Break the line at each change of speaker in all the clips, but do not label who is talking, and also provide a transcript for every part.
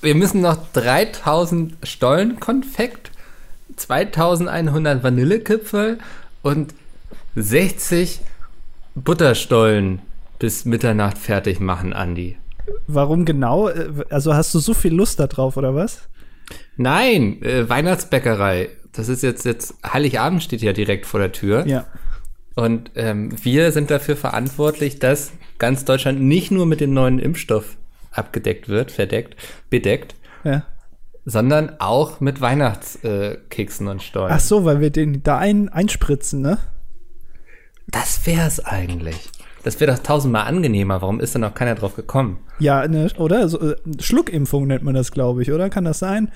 wir müssen noch 3000 Stollen Konfekt, 2100 Vanillekipferl und 60 Butterstollen bis Mitternacht fertig machen, Andi.
Warum genau? Also hast du so viel Lust darauf, oder was?
Nein, äh, Weihnachtsbäckerei. Das ist jetzt, jetzt, Heiligabend steht ja direkt vor der Tür.
Ja.
Und ähm, wir sind dafür verantwortlich, dass ganz Deutschland nicht nur mit dem neuen Impfstoff abgedeckt wird, verdeckt, bedeckt,
Ja.
sondern auch mit Weihnachtskeksen und Stollen.
Ach so, weil wir den da ein, einspritzen, ne?
Das wär's eigentlich. Das wäre doch tausendmal angenehmer. Warum ist da noch keiner drauf gekommen?
Ja, ne, oder? So, äh, Schluckimpfung nennt man das, glaube ich, oder? Kann das sein?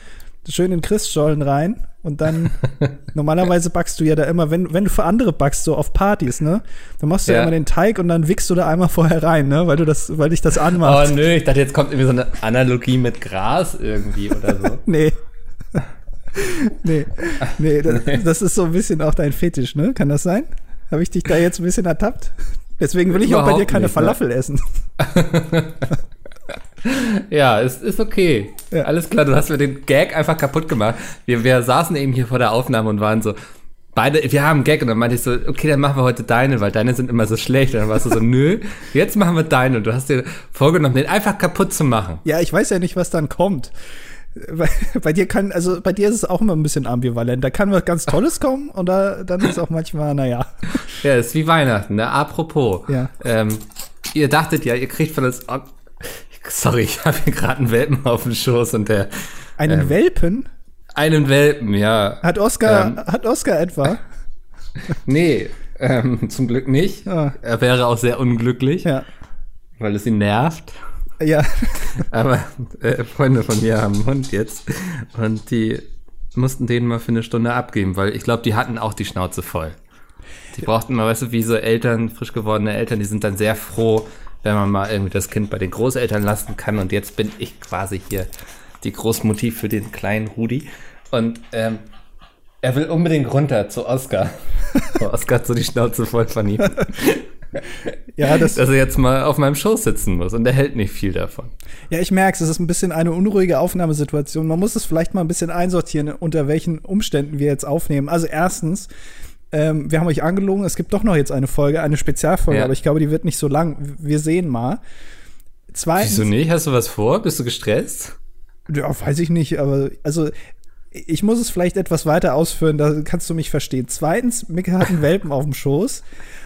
Schön in Christstollen rein und dann normalerweise backst du ja da immer, wenn, wenn du für andere backst, so auf Partys, ne? Dann machst du ja.
Ja.
immer den Teig und dann wickst du da einmal vorher rein, ne? Weil du das, weil dich das
Oh
anmacht.
nö, ich dachte, jetzt kommt irgendwie so eine Analogie mit Gras irgendwie oder so.
Nee. nee. Nee, das, das ist so ein bisschen auch dein Fetisch, ne? Kann das sein? Habe ich dich da jetzt ein bisschen ertappt? Deswegen will ich auch bei dir
Überhaupt
keine
nicht, ne?
Falafel essen.
Ja, ist, ist okay.
Ja.
Alles klar, du hast mir den Gag einfach kaputt gemacht. Wir, wir saßen eben hier vor der Aufnahme und waren so, beide, wir haben Gag und dann meinte ich so, okay, dann machen wir heute deine, weil deine sind immer so schlecht. Und dann warst du so, nö, jetzt machen wir deine. Und du hast dir vorgenommen, den einfach kaputt zu machen.
Ja, ich weiß ja nicht, was dann kommt. Bei, bei dir kann, also bei dir ist es auch immer ein bisschen ambivalent. Da kann was ganz Tolles kommen und da, dann ist auch manchmal, naja.
Ja, ist wie Weihnachten, ne? Apropos.
Ja.
Ähm, ihr dachtet ja, ihr kriegt von uns. Sorry, ich habe hier gerade einen Welpen auf dem Schoß und der.
Einen
Ähm.
Welpen?
Einen Welpen, ja.
Hat Oscar,
Ähm.
hat Oscar etwa?
Nee, ähm, zum Glück nicht.
Ah.
Er wäre auch sehr unglücklich,
Ja.
weil es ihn nervt.
Ja.
Aber äh, Freunde von mir haben einen Hund jetzt und die mussten den mal für eine Stunde abgeben, weil ich glaube, die hatten auch die Schnauze voll. Die brauchten mal, weißt du, wie so Eltern, frisch gewordene Eltern, die sind dann sehr froh, wenn man mal irgendwie das Kind bei den Großeltern lassen kann. Und jetzt bin ich quasi hier die Großmutti für den kleinen Rudi. Und ähm, er will unbedingt runter zu Oscar. Oscar hat so die Schnauze voll von ihm,
Ja, das,
dass er jetzt mal auf meinem Schoß sitzen muss. Und er hält nicht viel davon.
ja, ich merke es, es ist ein bisschen eine unruhige Aufnahmesituation. Man muss es vielleicht mal ein bisschen einsortieren, unter welchen Umständen wir jetzt aufnehmen. Also erstens, ähm, wir haben euch angelogen, es gibt doch noch jetzt eine Folge, eine Spezialfolge,
Ja.
aber ich glaube, die wird nicht so lang. Wir sehen mal. Zweitens,
Wieso nicht? Hast du was vor? Bist du gestresst?
Ja, weiß ich nicht, aber also ich muss es vielleicht etwas weiter ausführen, da kannst du mich verstehen. Zweitens, Micke hat einen Welpen auf dem Schoß.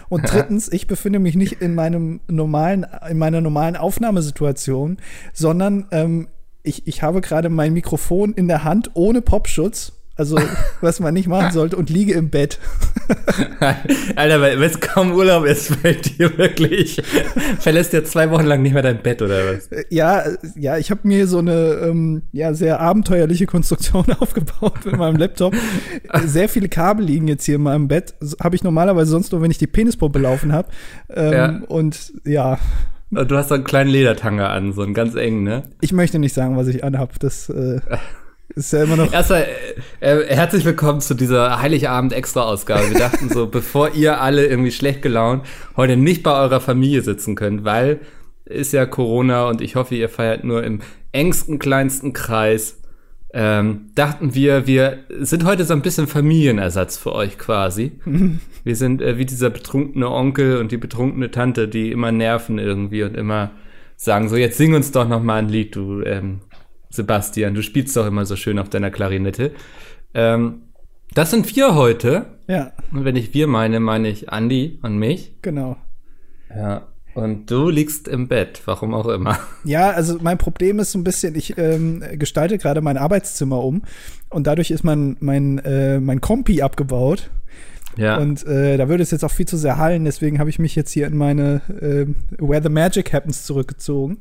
Und drittens, ich befinde mich nicht in meinem normalen, in meiner normalen Aufnahmesituation, sondern ähm, ich, ich habe gerade mein Mikrofon in der Hand ohne Popschutz. Also, was man nicht machen sollte, und liege im Bett.
Alter, wenn es kaum Urlaub ist, fällt dir wirklich, verlässt dir zwei Wochen lang nicht mehr dein Bett oder was?
Ja, ja, ich habe mir so eine ähm, ja, sehr abenteuerliche Konstruktion aufgebaut mit meinem Laptop. Sehr viele Kabel liegen jetzt hier in meinem Bett. Habe ich normalerweise sonst nur, wenn ich die Penispumpe laufen habe. Ähm,
Ja.
Und ja,
Du hast so einen kleinen Ledertanger an, so einen ganz engen, ne?
ich möchte nicht sagen, was ich anhab. Das äh, ist ja immer noch.
Erstmal, äh, äh, herzlich willkommen zu dieser Heiligabend-Extra-Ausgabe. Wir dachten so, bevor ihr alle irgendwie schlecht gelaunt heute nicht bei eurer Familie sitzen könnt, weil ist ja Corona und ich hoffe, ihr feiert nur im engsten, kleinsten Kreis, ähm, dachten wir, wir sind heute so ein bisschen Familienersatz für euch quasi. Wir sind äh, wie dieser betrunkene Onkel und die betrunkene Tante, die immer nerven irgendwie und immer sagen so, jetzt sing uns doch noch mal ein Lied, du ähm, Sebastian, du spielst doch immer so schön auf deiner Klarinette. Ähm, das sind wir heute.
Ja,
Und wenn ich wir meine, meine ich Andi und mich.
genau.
Ja. Und du liegst im Bett, warum auch immer.
Ja, also mein Problem ist so ein bisschen, ich ähm, gestalte gerade mein Arbeitszimmer um und dadurch ist mein, mein, äh, mein Kompi abgebaut.
Ja.
Und äh, da würde es jetzt auch viel zu sehr hallen, deswegen habe ich mich jetzt hier in meine äh, Where the Magic Happens zurückgezogen.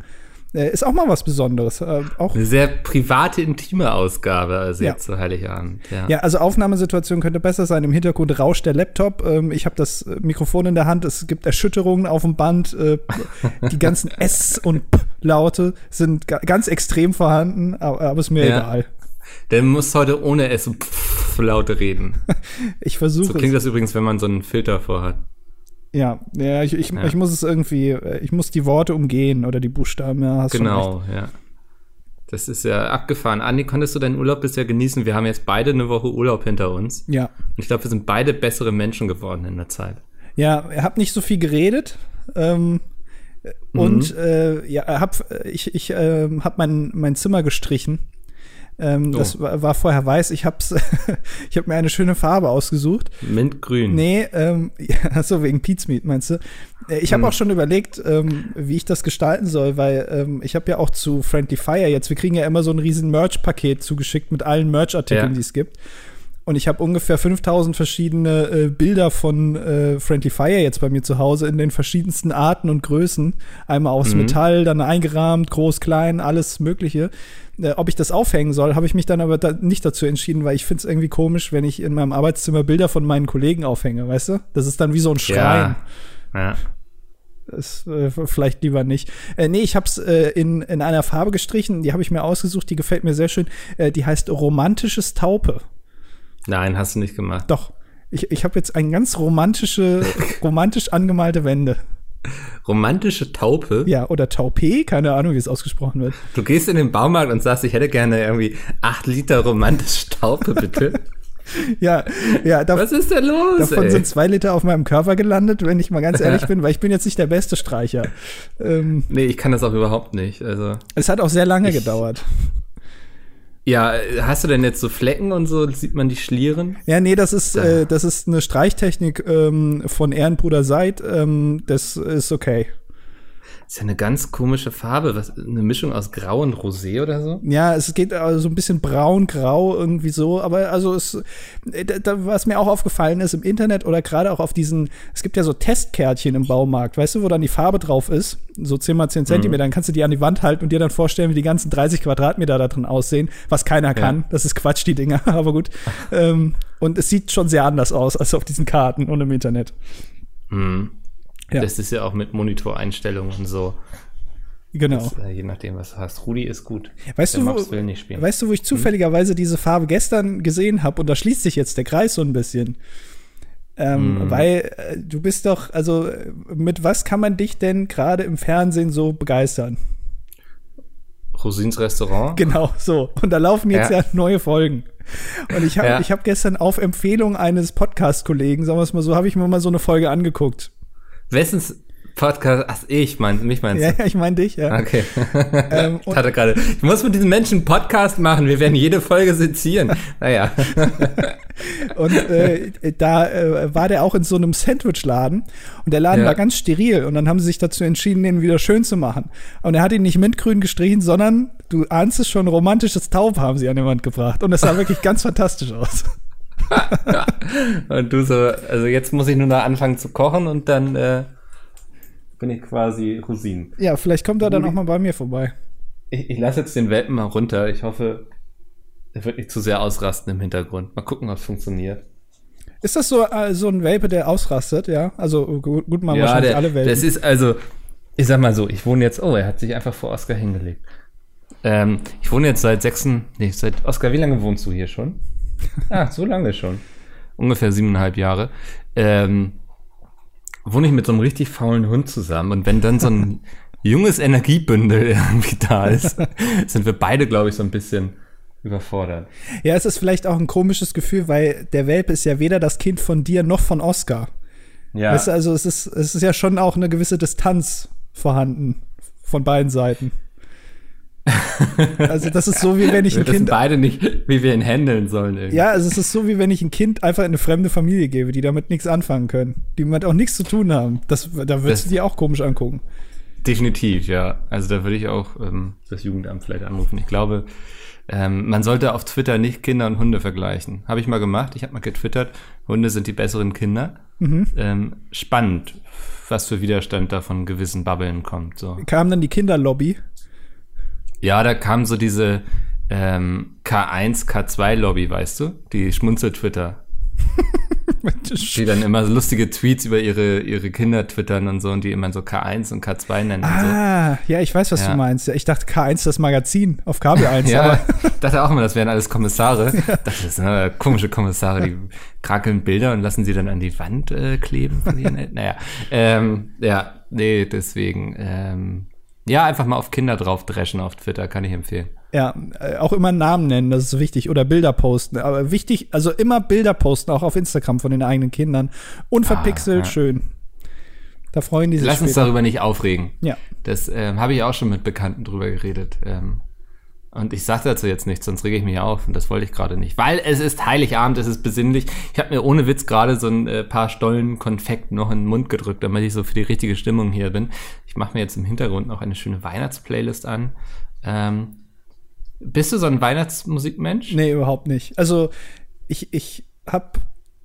Äh, ist auch mal was Besonderes. Äh, auch,
Eine sehr private, intime Ausgabe, also
Ja.
jetzt zu Heiligabend. Ja.
ja, also Aufnahmesituation könnte besser sein. Im Hintergrund rauscht der Laptop. Ähm, ich habe das äh, Mikrofon in der Hand. Es gibt Erschütterungen auf dem Band. Äh, die ganzen S- und P-Laute sind ga ganz extrem vorhanden, aber, aber ist mir
Ja.
egal.
Der muss heute ohne S und Pff Laute reden.
Ich
So
versuche
klingt
es.
das übrigens, wenn man so einen Filter vorhat.
Ja, ja, ich, ich,
Ja.
ich muss es irgendwie, äh, ich muss die Worte umgehen oder die Buchstaben. Ja.
Genau, ja. Das ist ja abgefahren. Andi, konntest du deinen Urlaub bisher genießen? Wir haben jetzt beide eine Woche Urlaub hinter uns.
Ja.
Und ich glaube, wir sind beide bessere Menschen geworden in der Zeit.
Ja, er hat nicht so viel geredet. Ähm, und
Mhm.
äh, ja, hab, ich, ich äh, habe mein, mein Zimmer gestrichen. Ähm,
Oh.
Das war, war vorher weiß. Ich hab's, ich habe mir eine schöne Farbe ausgesucht.
Mintgrün.
Nee, ähm, ja, so wegen Pizmeat meinst du? Äh, Ich habe
Hm.
auch schon überlegt, ähm, wie ich das gestalten soll, weil ähm, ich habe ja auch zu Friendly Fire jetzt, wir kriegen ja immer so ein riesen Merch-Paket zugeschickt mit allen Merch-Artikeln,
Ja.
die es gibt. Und ich habe ungefähr 5000 verschiedene äh, Bilder von äh, Friendly Fire jetzt bei mir zu Hause in den verschiedensten Arten und Größen. Einmal aus
Mhm.
Metall, dann eingerahmt, groß, klein, alles Mögliche. Äh, ob ich das aufhängen soll, habe ich mich dann aber da nicht dazu entschieden, weil ich finde es irgendwie komisch, wenn ich in meinem Arbeitszimmer Bilder von meinen Kollegen aufhänge, weißt du? Das ist dann wie so ein Schrein.
Ja. ja.
Das, äh, vielleicht lieber nicht. Äh, nee, ich habe es äh, in, in einer Farbe gestrichen, die habe ich mir ausgesucht, die gefällt mir sehr schön. Äh, die heißt Romantisches Taupe.
Nein, hast du nicht gemacht.
Doch. Ich, ich habe jetzt ein ganz romantische, romantisch angemalte Wände.
Romantische Taupe.
Ja, oder Taupe, keine Ahnung, wie es ausgesprochen wird.
Du gehst in den Baumarkt und sagst, ich hätte gerne irgendwie acht Liter romantische Taupe, bitte.
Ja, ja, da,
Was ist denn los?
davon
ey?
sind zwei Liter auf meinem Körper gelandet, wenn ich mal ganz ehrlich bin, weil ich bin jetzt nicht der beste Streicher. Ähm,
nee, ich kann das auch überhaupt nicht. Also.
es hat auch sehr lange
Ich-
gedauert.
Ja, hast du denn jetzt so Flecken und so? Sieht man die Schlieren?
Ja, nee, das ist, äh, das ist eine Streichtechnik ähm, von Ehrenbruder Seid. Ähm, das ist okay.
Ist ja eine ganz komische Farbe. Was, eine Mischung aus Grau und Rosé oder so?
Ja, es geht also so ein bisschen braun-grau irgendwie so, aber also es, äh, da, was mir auch aufgefallen ist im Internet oder gerade auch auf diesen, es gibt ja so Testkärtchen im Baumarkt, weißt du, wo dann die Farbe drauf ist, so 10 mal 10 Zentimeter, dann kannst du die an die Wand halten und dir dann vorstellen, wie die ganzen 30 Quadratmeter da drin aussehen, was keiner kann. Das ist Quatsch, die Dinger, aber gut. ähm, und es sieht schon sehr anders aus als auf diesen Karten und im Internet.
Hm.
Ja.
Das ist ja auch mit Monitoreinstellungen und so.
Genau.
Das, äh, je nachdem, was du hast. Rudi ist gut.
Weißt
Der
du,
Mops
wo,
nicht spielen.
weißt du, wo ich zufälligerweise diese Farbe gestern gesehen habe und da schließt sich jetzt der Kreis so ein bisschen. Ähm,
Hm.
Weil äh, du bist doch, also mit was kann man dich denn gerade im Fernsehen so begeistern?
Rosins Restaurant?
Genau, so. Und da laufen jetzt ja,
Ja.
neue Folgen. Und ich habe
Ja.
ich hab gestern auf Empfehlung eines Podcast-Kollegen, sagen wir es mal so, habe ich mir mal so eine Folge angeguckt.
Wessens Podcast? Ach, ich mein, mich meinst du?
ja, ich meine dich, ja.
Okay.
Ähm,
ich hatte gerade, ich muss mit diesen Menschen einen Podcast machen. Wir werden jede Folge sezieren. Naja.
Und äh, da äh, war der auch in so einem Sandwichladen und der Laden
Ja.
war ganz steril und dann haben sie sich dazu entschieden, den wieder schön zu machen. Und er hat ihn nicht mintgrün gestrichen, sondern du ahnst es schon, romantisches Taub haben sie an die Wand gebracht. Und es sah wirklich ganz fantastisch aus.
Und du so, also jetzt muss ich nur noch anfangen zu kochen und dann äh, bin ich quasi Rosinen.
Ja, vielleicht kommt er dann auch mal bei mir vorbei.
Ich, ich lasse jetzt den Welpen mal runter. Ich hoffe, er wird nicht zu sehr ausrasten im Hintergrund. Mal gucken, ob es funktioniert.
Ist das so, äh, so ein Welpe, der ausrastet? Ja, also gut, gut mal
ja,
wahrscheinlich
der,
alle Welpen.
das ist also, ich sag mal so, ich wohne jetzt, oh, er hat sich einfach vor Oskar hingelegt. Ähm, ich wohne jetzt seit sechsten, nee, seit, Oskar, wie lange wohnst du hier schon? Ah, so lange schon. Ungefähr siebeneinhalb Jahre. Ähm, wohne ich mit so einem richtig faulen Hund zusammen und wenn dann so ein junges Energiebündel irgendwie da ist, sind wir beide, glaube ich, so ein bisschen überfordert.
ja, es ist vielleicht auch ein komisches Gefühl, weil der Welpe ist ja weder das Kind von dir noch von Oscar.
Ja,
Weißt du, also es ist, es ist ja schon auch eine gewisse Distanz vorhanden von beiden Seiten. also das ist so, wie wenn ich
wir
ein
wissen
Kind.
beide nicht, wie wir ihn handeln sollen. Irgendwie.
Ja, also es ist so, wie wenn ich ein Kind einfach in eine fremde Familie gebe, die damit nichts anfangen können, die damit auch nichts zu tun haben. Das, da würdest
Das-
du dir auch komisch angucken.
Definitiv, ja. Also da würde ich auch ähm, das Jugendamt vielleicht anrufen. Ich glaube, ähm, man sollte auf Twitter nicht Kinder und Hunde vergleichen. Habe ich mal gemacht. Ich habe mal getwittert, Hunde sind die besseren Kinder.
Mhm.
Ähm, spannend, was für Widerstand da von gewissen Babbeln kommt. So.
Kam dann die Kinderlobby.
Ja, da kam so diese ähm, K1, K2-Lobby, weißt du? Die Schmunzel-Twitter. Die dann immer so lustige Tweets über ihre, ihre Kinder twittern und so und die immer so K1 und K2 nennen und so.
Ah, ja, ich weiß, was
Ja.
du meinst. Ja, Ich dachte K1 das Magazin auf Kabel 1,
Ja,
aber
dachte auch immer, das wären alles Kommissare. Das ist ne, komische Kommissare, die krakeln Bilder und lassen sie dann an die Wand äh, kleben von ihren Eltern. Naja, ähm, ja, nee, deswegen, ähm, ja, einfach mal auf Kinder drauf dreschen auf Twitter, kann ich empfehlen.
Ja, äh, auch immer Namen nennen, das ist wichtig. Oder Bilder posten. Aber wichtig, also immer Bilder posten, auch auf Instagram von den eigenen Kindern. Unverpixelt,
Ah, ja.
schön. Da freuen die sich
Lass uns
später.
darüber nicht aufregen.
Ja.
Das ähm, habe ich auch schon mit Bekannten drüber geredet. Ähm, und ich sage dazu jetzt nichts, sonst rege ich mich auf. Und das wollte ich gerade nicht. Weil es ist Heiligabend, es ist besinnlich. Ich habe mir ohne Witz gerade so ein äh, paar Stollen Konfekt noch in den Mund gedrückt, damit ich so für die richtige Stimmung hier bin. Ich mache mir jetzt im Hintergrund noch eine schöne Weihnachtsplaylist an. Ähm, bist du so ein Weihnachtsmusikmensch?
Nee, überhaupt nicht. Also, ich, ich hab.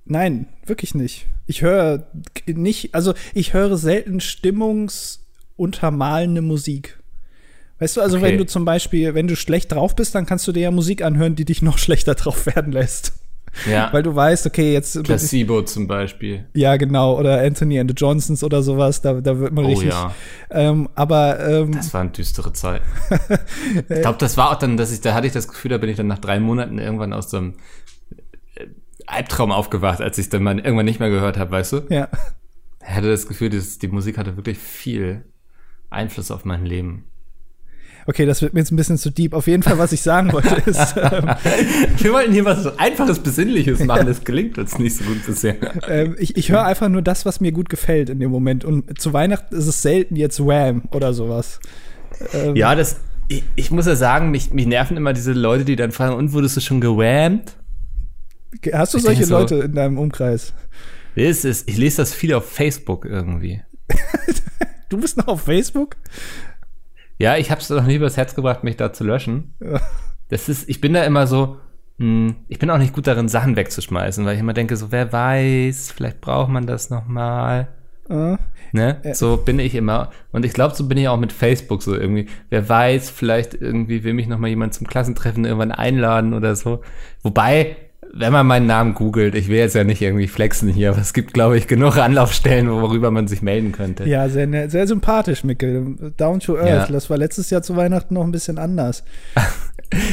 Nein, wirklich nicht. Ich höre nicht, also ich höre selten stimmungsuntermalende Musik. Weißt du, also
Okay.
wenn du zum Beispiel, wenn du schlecht drauf bist, dann kannst du dir ja Musik anhören, die dich noch schlechter drauf werden lässt.
Ja.
Weil du weißt, okay, jetzt
Placebo zum Beispiel.
ja genau, oder Anthony and the Johnsons oder sowas, da, da wird man
Oh
richtig.
ja.
Ähm, aber ähm,
Das waren düstere Zeiten. ich glaube, das war auch dann, dass ich, da hatte ich das Gefühl, da bin ich dann nach drei Monaten irgendwann aus so einem äh, Albtraum aufgewacht, als ich dann mal irgendwann nicht mehr gehört habe, weißt du?
ja.
Ich hatte das Gefühl, dass die Musik hatte wirklich viel Einfluss auf mein Leben.
Okay, das wird mir jetzt ein bisschen zu deep. Auf jeden Fall, was ich sagen wollte, ist, ähm,
Wir wollten hier was einfaches, besinnliches machen. Das gelingt uns nicht so gut bisher.
ähm, ich, ich höre einfach nur das, was mir gut gefällt in dem Moment. Und zu Weihnachten ist es selten jetzt Wham oder sowas. Ähm,
Ja, das, ich, ich muss ja sagen, mich, mich nerven immer diese Leute, die dann fragen, und wurdest du schon gewammt?
Hast du
ich
solche
so-
Leute in deinem Umkreis?
Ist, ich lese das viel auf Facebook irgendwie.
Du bist noch auf Facebook?
Ja, ich habe es noch nie übers Herz gebracht, mich da zu löschen. Das ist, ich bin da immer so, mh, ich bin auch nicht gut darin, Sachen wegzuschmeißen, weil ich immer denke, so, wer weiß, vielleicht braucht man das noch mal.
Äh,
Ne? So bin ich immer. Und ich glaube, so bin ich auch mit Facebook so irgendwie. Wer weiß, vielleicht irgendwie will mich noch mal jemand zum Klassentreffen irgendwann einladen oder so. Wobei, wenn man meinen Namen googelt, ich will jetzt ja nicht irgendwie flexen hier, aber es gibt, glaube ich, genug Anlaufstellen, worüber man sich melden könnte.
ja, sehr, ne- sehr sympathisch, Mikkel. Down to Earth.
Ja.
Das war letztes Jahr zu Weihnachten noch ein bisschen anders.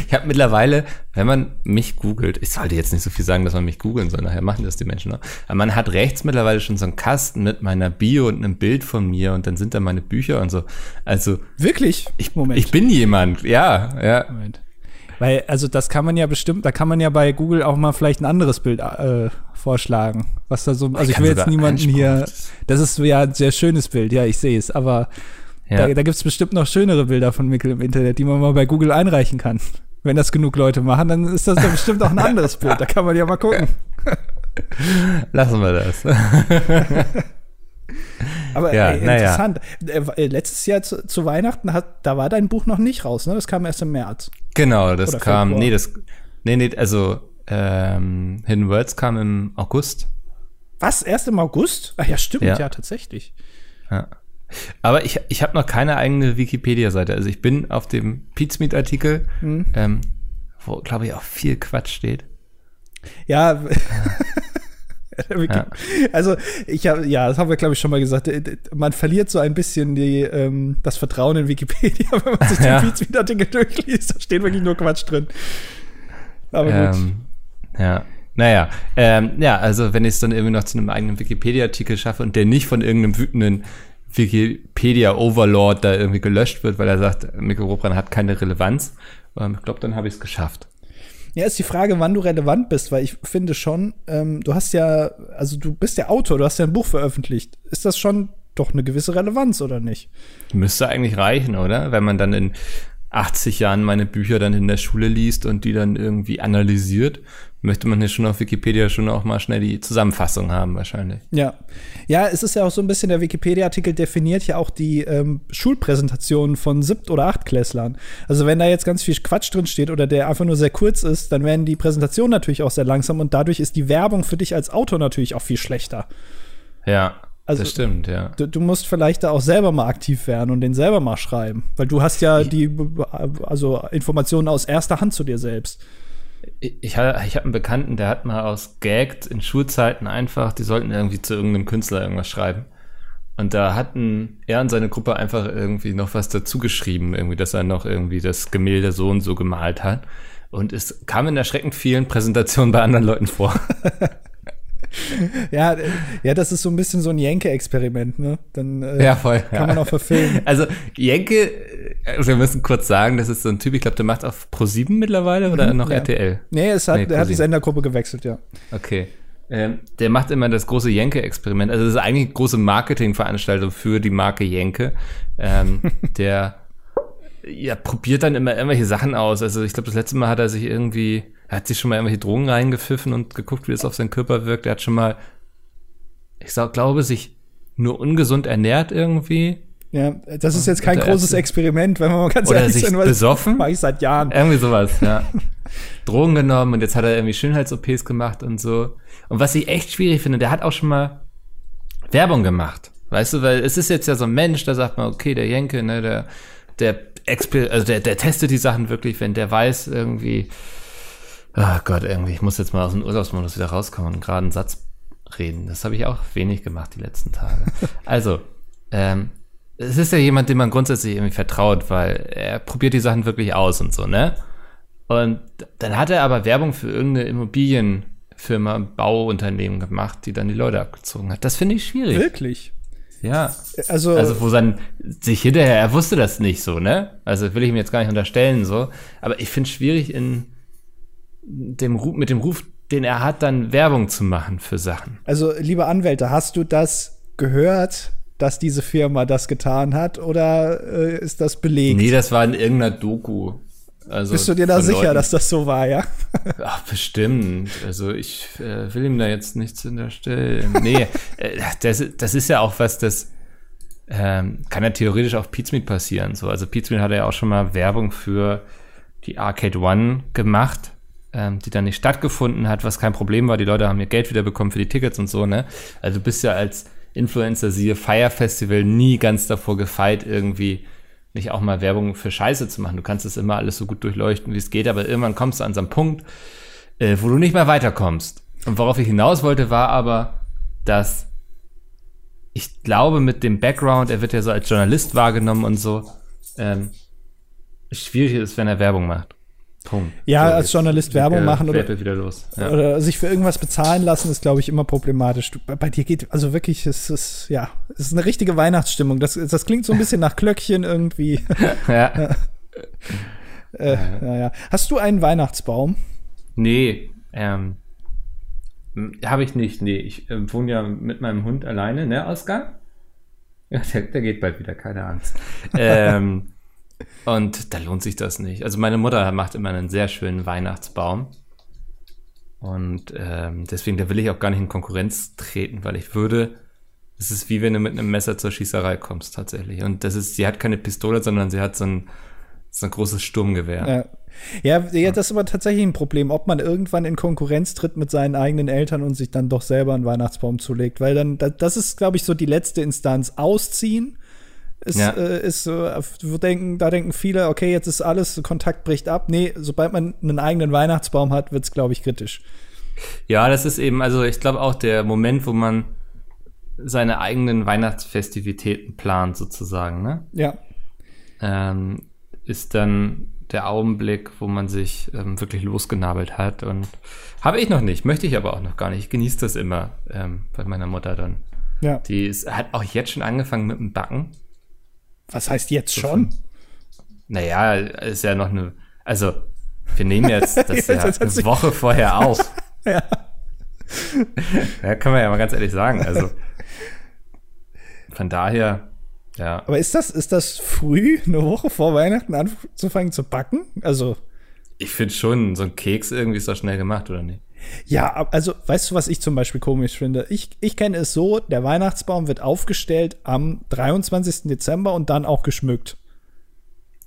Ich habe mittlerweile, wenn man mich googelt, ich sollte jetzt nicht so viel sagen, dass man mich googeln soll, nachher machen das die Menschen noch. Aber man hat rechts mittlerweile schon so einen Kasten mit meiner Bio und einem Bild von mir und dann sind da meine Bücher und so. Also
Wirklich?
ich,
Moment.
ich bin jemand, ja, ja.
Moment. Weil, also das kann man ja bestimmt, da kann man ja bei Google auch mal vielleicht ein anderes Bild äh, vorschlagen. Was da so, also ich
kann
will jetzt niemanden hier, das ist ja ein sehr schönes Bild, ja, ich sehe es, aber
ja.
da, da gibt es bestimmt noch schönere Bilder von Mikkel im Internet, die man mal bei Google einreichen kann. Wenn das genug Leute machen, dann ist das dann bestimmt auch ein anderes Bild, da kann man ja mal gucken.
Lassen wir das.
Aber
Ja,
ey,
na ja.
interessant. Äh, äh, letztes Jahr zu, zu Weihnachten hat, da war dein Buch noch nicht raus, ne? Das kam erst im März.
genau, das
Oder
kam,
Februar.
nee, das, nee, nee, also ähm, Hidden Words kam im August.
Was? Erst im August? Ach ja, stimmt, ja,
Ja.
tatsächlich.
Ja. Aber ich, ich habe noch keine eigene Wikipedia-Seite. Also ich bin auf dem Pizmeet-Artikel,
Hm.
ähm, wo, glaube ich, auch viel Quatsch steht.
Ja.
Ja.
Also, ich habe, ja, das haben wir, glaube ich, schon mal gesagt. Äh, Man verliert so ein bisschen die, ähm, das Vertrauen in Wikipedia, wenn man sich den
Ja.
Tweets-Artikel durchliest. Da steht wirklich nur Quatsch drin. Aber gut.
Ähm, ja. Naja, ähm, ja, also wenn ich es dann irgendwie noch zu einem eigenen Wikipedia-Artikel schaffe und der nicht von irgendeinem wütenden Wikipedia-Overlord da irgendwie gelöscht wird, weil er sagt, Mikro Robran hat keine Relevanz, ähm, ich glaube, dann habe ich es geschafft.
Ja, ist die Frage, wann du relevant bist, weil ich finde schon, ähm, du hast ja, also du bist ja Autor, du hast ja ein Buch veröffentlicht. Ist das schon doch eine gewisse Relevanz, oder nicht?
Müsste eigentlich reichen, oder? Wenn man dann in 80 Jahren meine Bücher dann in der Schule liest und die dann irgendwie analysiert, möchte man hier schon auf Wikipedia schon auch mal schnell die Zusammenfassung haben, wahrscheinlich.
Ja. Ja, es ist ja auch so ein bisschen, der Wikipedia-Artikel definiert ja auch die ähm, Schulpräsentationen von Siebt- oder Achtklässlern. Also wenn da jetzt ganz viel Quatsch drin steht oder der einfach nur sehr kurz ist, dann werden die Präsentationen natürlich auch sehr langsam und dadurch ist die Werbung für dich als Autor natürlich auch viel schlechter.
Ja,
Also-
das stimmt, ja.
Du, du musst vielleicht da auch selber mal aktiv werden und den selber mal schreiben, weil du hast ja die, also Informationen aus erster Hand zu dir selbst.
Ich, ich hab einen Bekannten, der hat mal aus Gagged in Schulzeiten einfach, die sollten irgendwie zu irgendeinem Künstler irgendwas schreiben. Und da hatten er und seine Gruppe einfach irgendwie noch was dazu geschrieben, irgendwie, dass er noch irgendwie das Gemälde so und so gemalt hat. Und es kam in erschreckend vielen Präsentationen bei anderen Leuten vor.
ja, äh, ja, das ist so ein bisschen so ein Jenke-Experiment, ne? Dann äh,
Ja, voll.
kann
ja.
man auch verfilmen.
Also Jenke, äh, wir müssen kurz sagen, das ist so ein Typ, ich glaube, der macht auf Pro7 mittlerweile oder noch
ja.
RTL?
Nee, es hat,
Nee,
er hat die. Sendergruppe gewechselt, ja.
Okay. Ähm, der macht immer das große Jenke-Experiment. Also das ist eigentlich eine große Marketingveranstaltung für die Marke Jenke. Ähm, der ja, probiert dann immer irgendwelche Sachen aus. Also ich glaube, das letzte Mal hat er sich irgendwie, er hat sich schon mal irgendwelche Drogen reingepfiffen und geguckt, wie das auf seinen Körper wirkt. Er hat schon mal, ich sag, glaube, sich nur ungesund ernährt irgendwie.
Ja, das ist jetzt kein großes. Experiment, wenn man mal ganz
Oder
ehrlich
sich
sein,
besoffen.
mache ich seit Jahren.
Irgendwie sowas, ja. Drogen genommen und jetzt hat er irgendwie Schönheits-OPs gemacht und so. Und was ich echt schwierig finde, der hat auch schon mal Werbung gemacht. Weißt du, weil es ist jetzt ja so ein Mensch, da sagt man, okay, der Jenke, ne, der, der, Exper also der, der testet die Sachen wirklich, wenn der weiß irgendwie, ach Gott, irgendwie, ich muss jetzt mal aus dem Urlaubsmodus wieder rauskommen und gerade einen Satz reden. Das habe ich auch wenig gemacht die letzten Tage. Also, ähm, es ist ja jemand, dem man grundsätzlich irgendwie vertraut, weil er probiert die Sachen wirklich aus und so, ne? Und dann hat er aber Werbung für irgendeine Immobilienfirma, Bauunternehmen gemacht, die dann die Leute abgezogen hat. Das finde ich schwierig.
Wirklich?
Ja.
Also,
Also, wo dann sich hinterher, er wusste das nicht so, ne? Also will ich ihm jetzt gar nicht unterstellen, so. Aber ich finde es schwierig, in dem Ruf, mit dem Ruf, den er hat, dann Werbung zu machen für Sachen.
also, liebe Anwälte, hast du das gehört, dass diese Firma das getan hat oder äh, ist das belegt?
Nee, das war in irgendeiner Doku. Also
Bist du dir da sicher,
Leuten-
dass das so war, ja?
Ach, bestimmt. Also ich äh, will ihm da jetzt nichts unterstellen. Nee, äh, das, das ist ja auch was, das ähm, kann ja theoretisch auf Pizmeet passieren. So, also Pizmeet hat ja auch schon mal Werbung für die Arcade One gemacht, ähm, die dann nicht stattgefunden hat, was kein Problem war. Die Leute haben ihr Geld wiederbekommen für die Tickets und so, ne? Also du bist ja als Influencer, siehe Fire Festival, nie ganz davor gefeit, irgendwie nicht auch mal Werbung für Scheiße zu machen. Du kannst es immer alles so gut durchleuchten, wie es geht, aber irgendwann kommst du an so einen Punkt, äh, wo du nicht mehr weiterkommst. Und worauf ich hinaus wollte, war aber, dass ich glaube, mit dem Background, er wird ja so als Journalist wahrgenommen und so, ähm, schwierig ist, wenn er Werbung macht. Punkt.
Ja,
So,
als Journalist Werbung machen oder-
er wieder los. Ja.
Oder sich für irgendwas bezahlen lassen, ist, glaube ich, immer problematisch. Du, bei dir geht, also wirklich, es ist, ja, es ist eine richtige Weihnachtsstimmung. Das, das klingt so ein bisschen nach Glöckchen irgendwie.
ja.
Äh, ja, ja. Hast du einen Weihnachtsbaum?
Nee, ähm, habe ich nicht. Nee, ich äh, wohne ja mit meinem Hund alleine, ne, Oskar? Ja, der, der geht bald wieder, keine Angst. ähm, und da lohnt sich das nicht. Also meine Mutter macht immer einen sehr schönen Weihnachtsbaum. Und ähm, deswegen, da will ich auch gar nicht in Konkurrenz treten, weil ich würde, es ist wie wenn du mit einem Messer zur Schießerei kommst, tatsächlich. Und das ist, sie hat keine Pistole, sondern sie hat so ein, so ein großes Sturmgewehr.
Ja. Ja, ja, das ist aber tatsächlich ein Problem, ob man irgendwann in Konkurrenz tritt mit seinen eigenen Eltern und sich dann doch selber einen Weihnachtsbaum zulegt. Weil dann, da- das ist, glaube ich, so die letzte Instanz. Ausziehen ist,
Ja.
äh, ist wo denken, da denken viele, okay, jetzt ist alles, Kontakt bricht ab. Nee, sobald man einen eigenen Weihnachtsbaum hat, wird's, glaube ich, kritisch.
Ja, das ist eben, also ich glaube auch der Moment, wo man seine eigenen Weihnachtsfestivitäten plant, sozusagen, ne?
Ja.
Ähm, ist dann der Augenblick, wo man sich ähm, wirklich losgenabelt hat. Und habe ich noch nicht, möchte ich aber auch noch gar nicht. Ich genieße das immer ähm, bei meiner Mutter dann.
Ja.
Die ist, hat auch jetzt schon angefangen mit dem Backen.
Was heißt jetzt schon?
Naja, ist ja noch eine, also wir nehmen jetzt das ja
hat
eine Woche vorher auf.
Ja.
Ja, kann man ja mal ganz ehrlich sagen. Also von daher, ja.
Aber ist das, ist das früh, eine Woche vor Weihnachten anzufangen zu backen? Also,
Ich finde schon, so ein Keks irgendwie ist doch schnell gemacht, oder nicht?
Ja, also weißt du, was ich zum Beispiel komisch finde? Ich, ich kenne es so, der Weihnachtsbaum wird aufgestellt am 23. Dezember und dann auch geschmückt.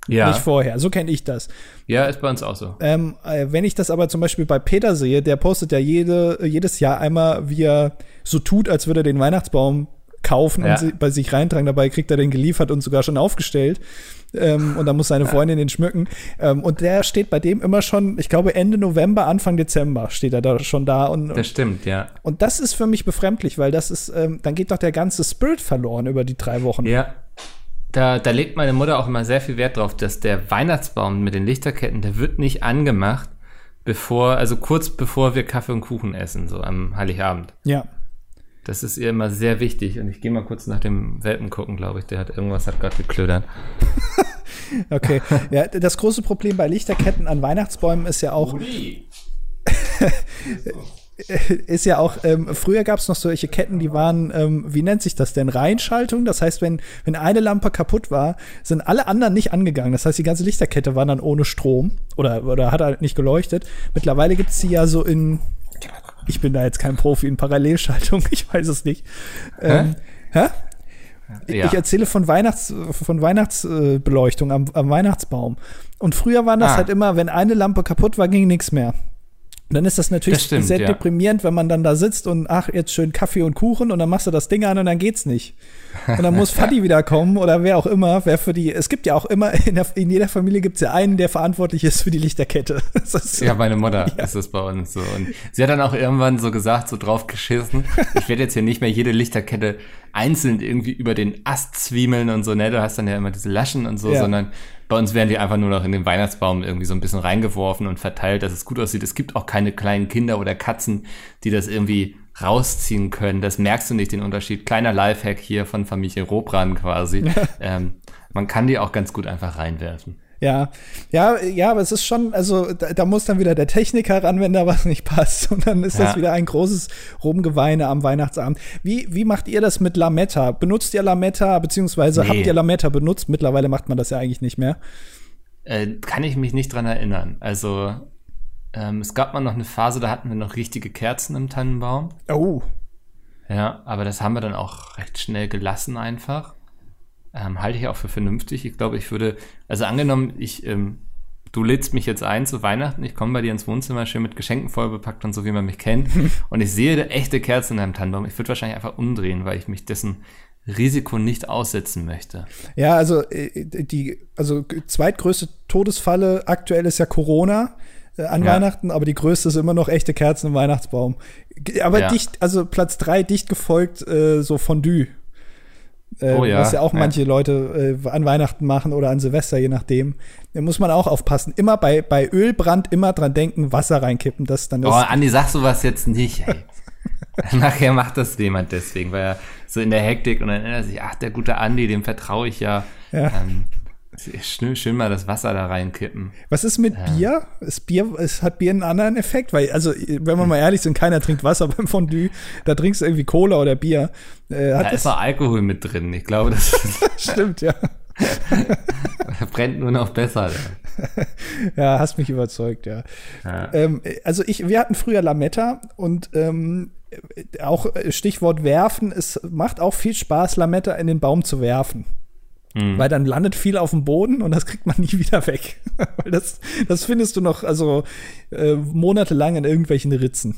Ja,
Nicht vorher. So kenne ich das.
ja, ist bei uns auch so.
Ähm, äh, wenn ich das aber zum Beispiel bei Peter sehe, der postet ja jede, jedes Jahr einmal, wie er so tut, als würde er den Weihnachtsbaum kaufen
Ja.
und bei sich reintragen. Dabei kriegt er den geliefert und sogar schon aufgestellt. Ähm, und dann muss seine Freundin den schmücken. Ähm, und der steht bei dem immer schon, ich glaube Ende November, Anfang Dezember steht er da schon da. Und,
Das stimmt, ja.
und das ist für mich befremdlich, weil das ist, ähm, dann geht doch der ganze Spirit verloren über die drei Wochen.
Ja. Da, da legt meine Mutter auch immer sehr viel Wert drauf, dass der Weihnachtsbaum mit den Lichterketten, der wird nicht angemacht, bevor, also kurz bevor wir Kaffee und Kuchen essen, so am Heiligabend.
Ja.
Das ist ihr immer sehr wichtig. Und ich gehe mal kurz nach dem Welpen gucken, glaube ich. Der hat irgendwas hat gerade geklödert.
Okay. Ja, das große Problem bei Lichterketten an Weihnachtsbäumen ist ja auch. ist ja auch, ähm, früher gab es noch solche Ketten, die waren, ähm, wie nennt sich das denn? Reihenschaltung. Das heißt, wenn, wenn eine Lampe kaputt war, sind alle anderen nicht angegangen. Das heißt, die ganze Lichterkette war dann ohne Strom oder, oder hat halt nicht geleuchtet. Mittlerweile gibt es sie ja so in, ich bin da jetzt kein Profi in Parallelschaltung, ich weiß es nicht. Ähm, hä? Ja. Ich erzähle von Weihnachts, von Weihnachtsbeleuchtung am, am Weihnachtsbaum. Und früher war das ah. halt immer, wenn eine Lampe kaputt war, ging nichts mehr. Und dann ist das natürlich das stimmt, sehr ja. deprimierend, wenn man dann da sitzt und ach, jetzt schön Kaffee und Kuchen und dann machst du das Ding an und dann geht's nicht. Und dann muss Fadi wiederkommen oder wer auch immer, wer für die, es gibt ja auch immer, in, der, in jeder Familie gibt es ja einen, der verantwortlich ist für die Lichterkette.
So, ja, meine Mutter ja. ist es bei uns so. Und sie hat dann auch irgendwann so gesagt, so drauf geschissen, ich werde jetzt hier nicht mehr jede Lichterkette einzeln irgendwie über den Ast zwiemeln und so, ne, du hast dann ja immer diese Laschen und so, ja. sondern bei uns werden die einfach nur noch in den Weihnachtsbaum irgendwie so ein bisschen reingeworfen und verteilt, dass es gut aussieht. Es gibt auch keine kleinen Kinder oder Katzen, die das irgendwie rausziehen können. Das merkst du nicht, den Unterschied. Kleiner Lifehack hier von Familie Robran quasi. ähm, man kann die auch ganz gut einfach reinwerfen.
Ja, ja, ja, aber es ist schon, also da, da, muss dann wieder der Techniker ran, wenn da was nicht passt. Und dann ist ja. das wieder ein großes Rumgeweine am Weihnachtsabend. Wie, wie macht ihr das mit Lametta? Benutzt ihr Lametta, beziehungsweise nee. habt ihr Lametta benutzt? Mittlerweile macht man das ja eigentlich nicht mehr.
Äh, kann ich mich nicht dran erinnern. Also ähm, es gab mal noch eine Phase, da hatten wir noch richtige Kerzen im Tannenbaum.
Oh.
Ja, aber das haben wir dann auch recht schnell gelassen einfach. Ähm, halte ich auch für vernünftig. Ich glaube, ich würde, also angenommen, ich, ähm, du lädst mich jetzt ein zu Weihnachten, ich komme bei dir ins Wohnzimmer schön mit Geschenken voll bepackt und so, wie man mich kennt, und ich sehe echte Kerzen in einem Tannenbaum. Ich würde wahrscheinlich einfach umdrehen, weil ich mich dessen Risiko nicht aussetzen möchte.
Ja, also äh, die also zweitgrößte Todesfalle aktuell ist ja Corona äh, an ja. Weihnachten, aber die größte ist immer noch echte Kerzen im Weihnachtsbaum. Aber ja. dicht, also Platz drei dicht gefolgt äh, so Fondue. Äh, oh ja. Was ja auch manche ja. Leute äh, an Weihnachten machen oder an Silvester, je nachdem. Da muss man auch aufpassen. Immer bei, bei Ölbrand immer dran denken, Wasser reinkippen. Das dann
das oh, Andi, sag sowas jetzt nicht, ey. Nachher macht das jemand deswegen, weil er so in der Hektik und dann erinnert er sich, ach, der gute Andi, dem vertraue ich ja. ja. Ähm, Schön, schön mal das Wasser da reinkippen.
Was ist mit ja. Bier? Ist Bier, es hat Bier einen anderen Effekt? Weil, also, wenn wir mal ehrlich sind, keiner trinkt Wasser beim Fondue. Da trinkst du irgendwie Cola oder Bier.
Äh, hat da ist auch Alkohol mit drin. Ich glaube, das
stimmt, ja.
brennt nur noch besser.
ja, hast mich überzeugt, ja. ja. Ähm, also ich, wir hatten früher Lametta und ähm, auch Stichwort werfen, es macht auch viel Spaß, Lametta in den Baum zu werfen. Mhm. Weil dann landet viel auf dem Boden und das kriegt man nie wieder weg. Weil das, das findest du noch, also äh, monatelang in irgendwelchen Ritzen.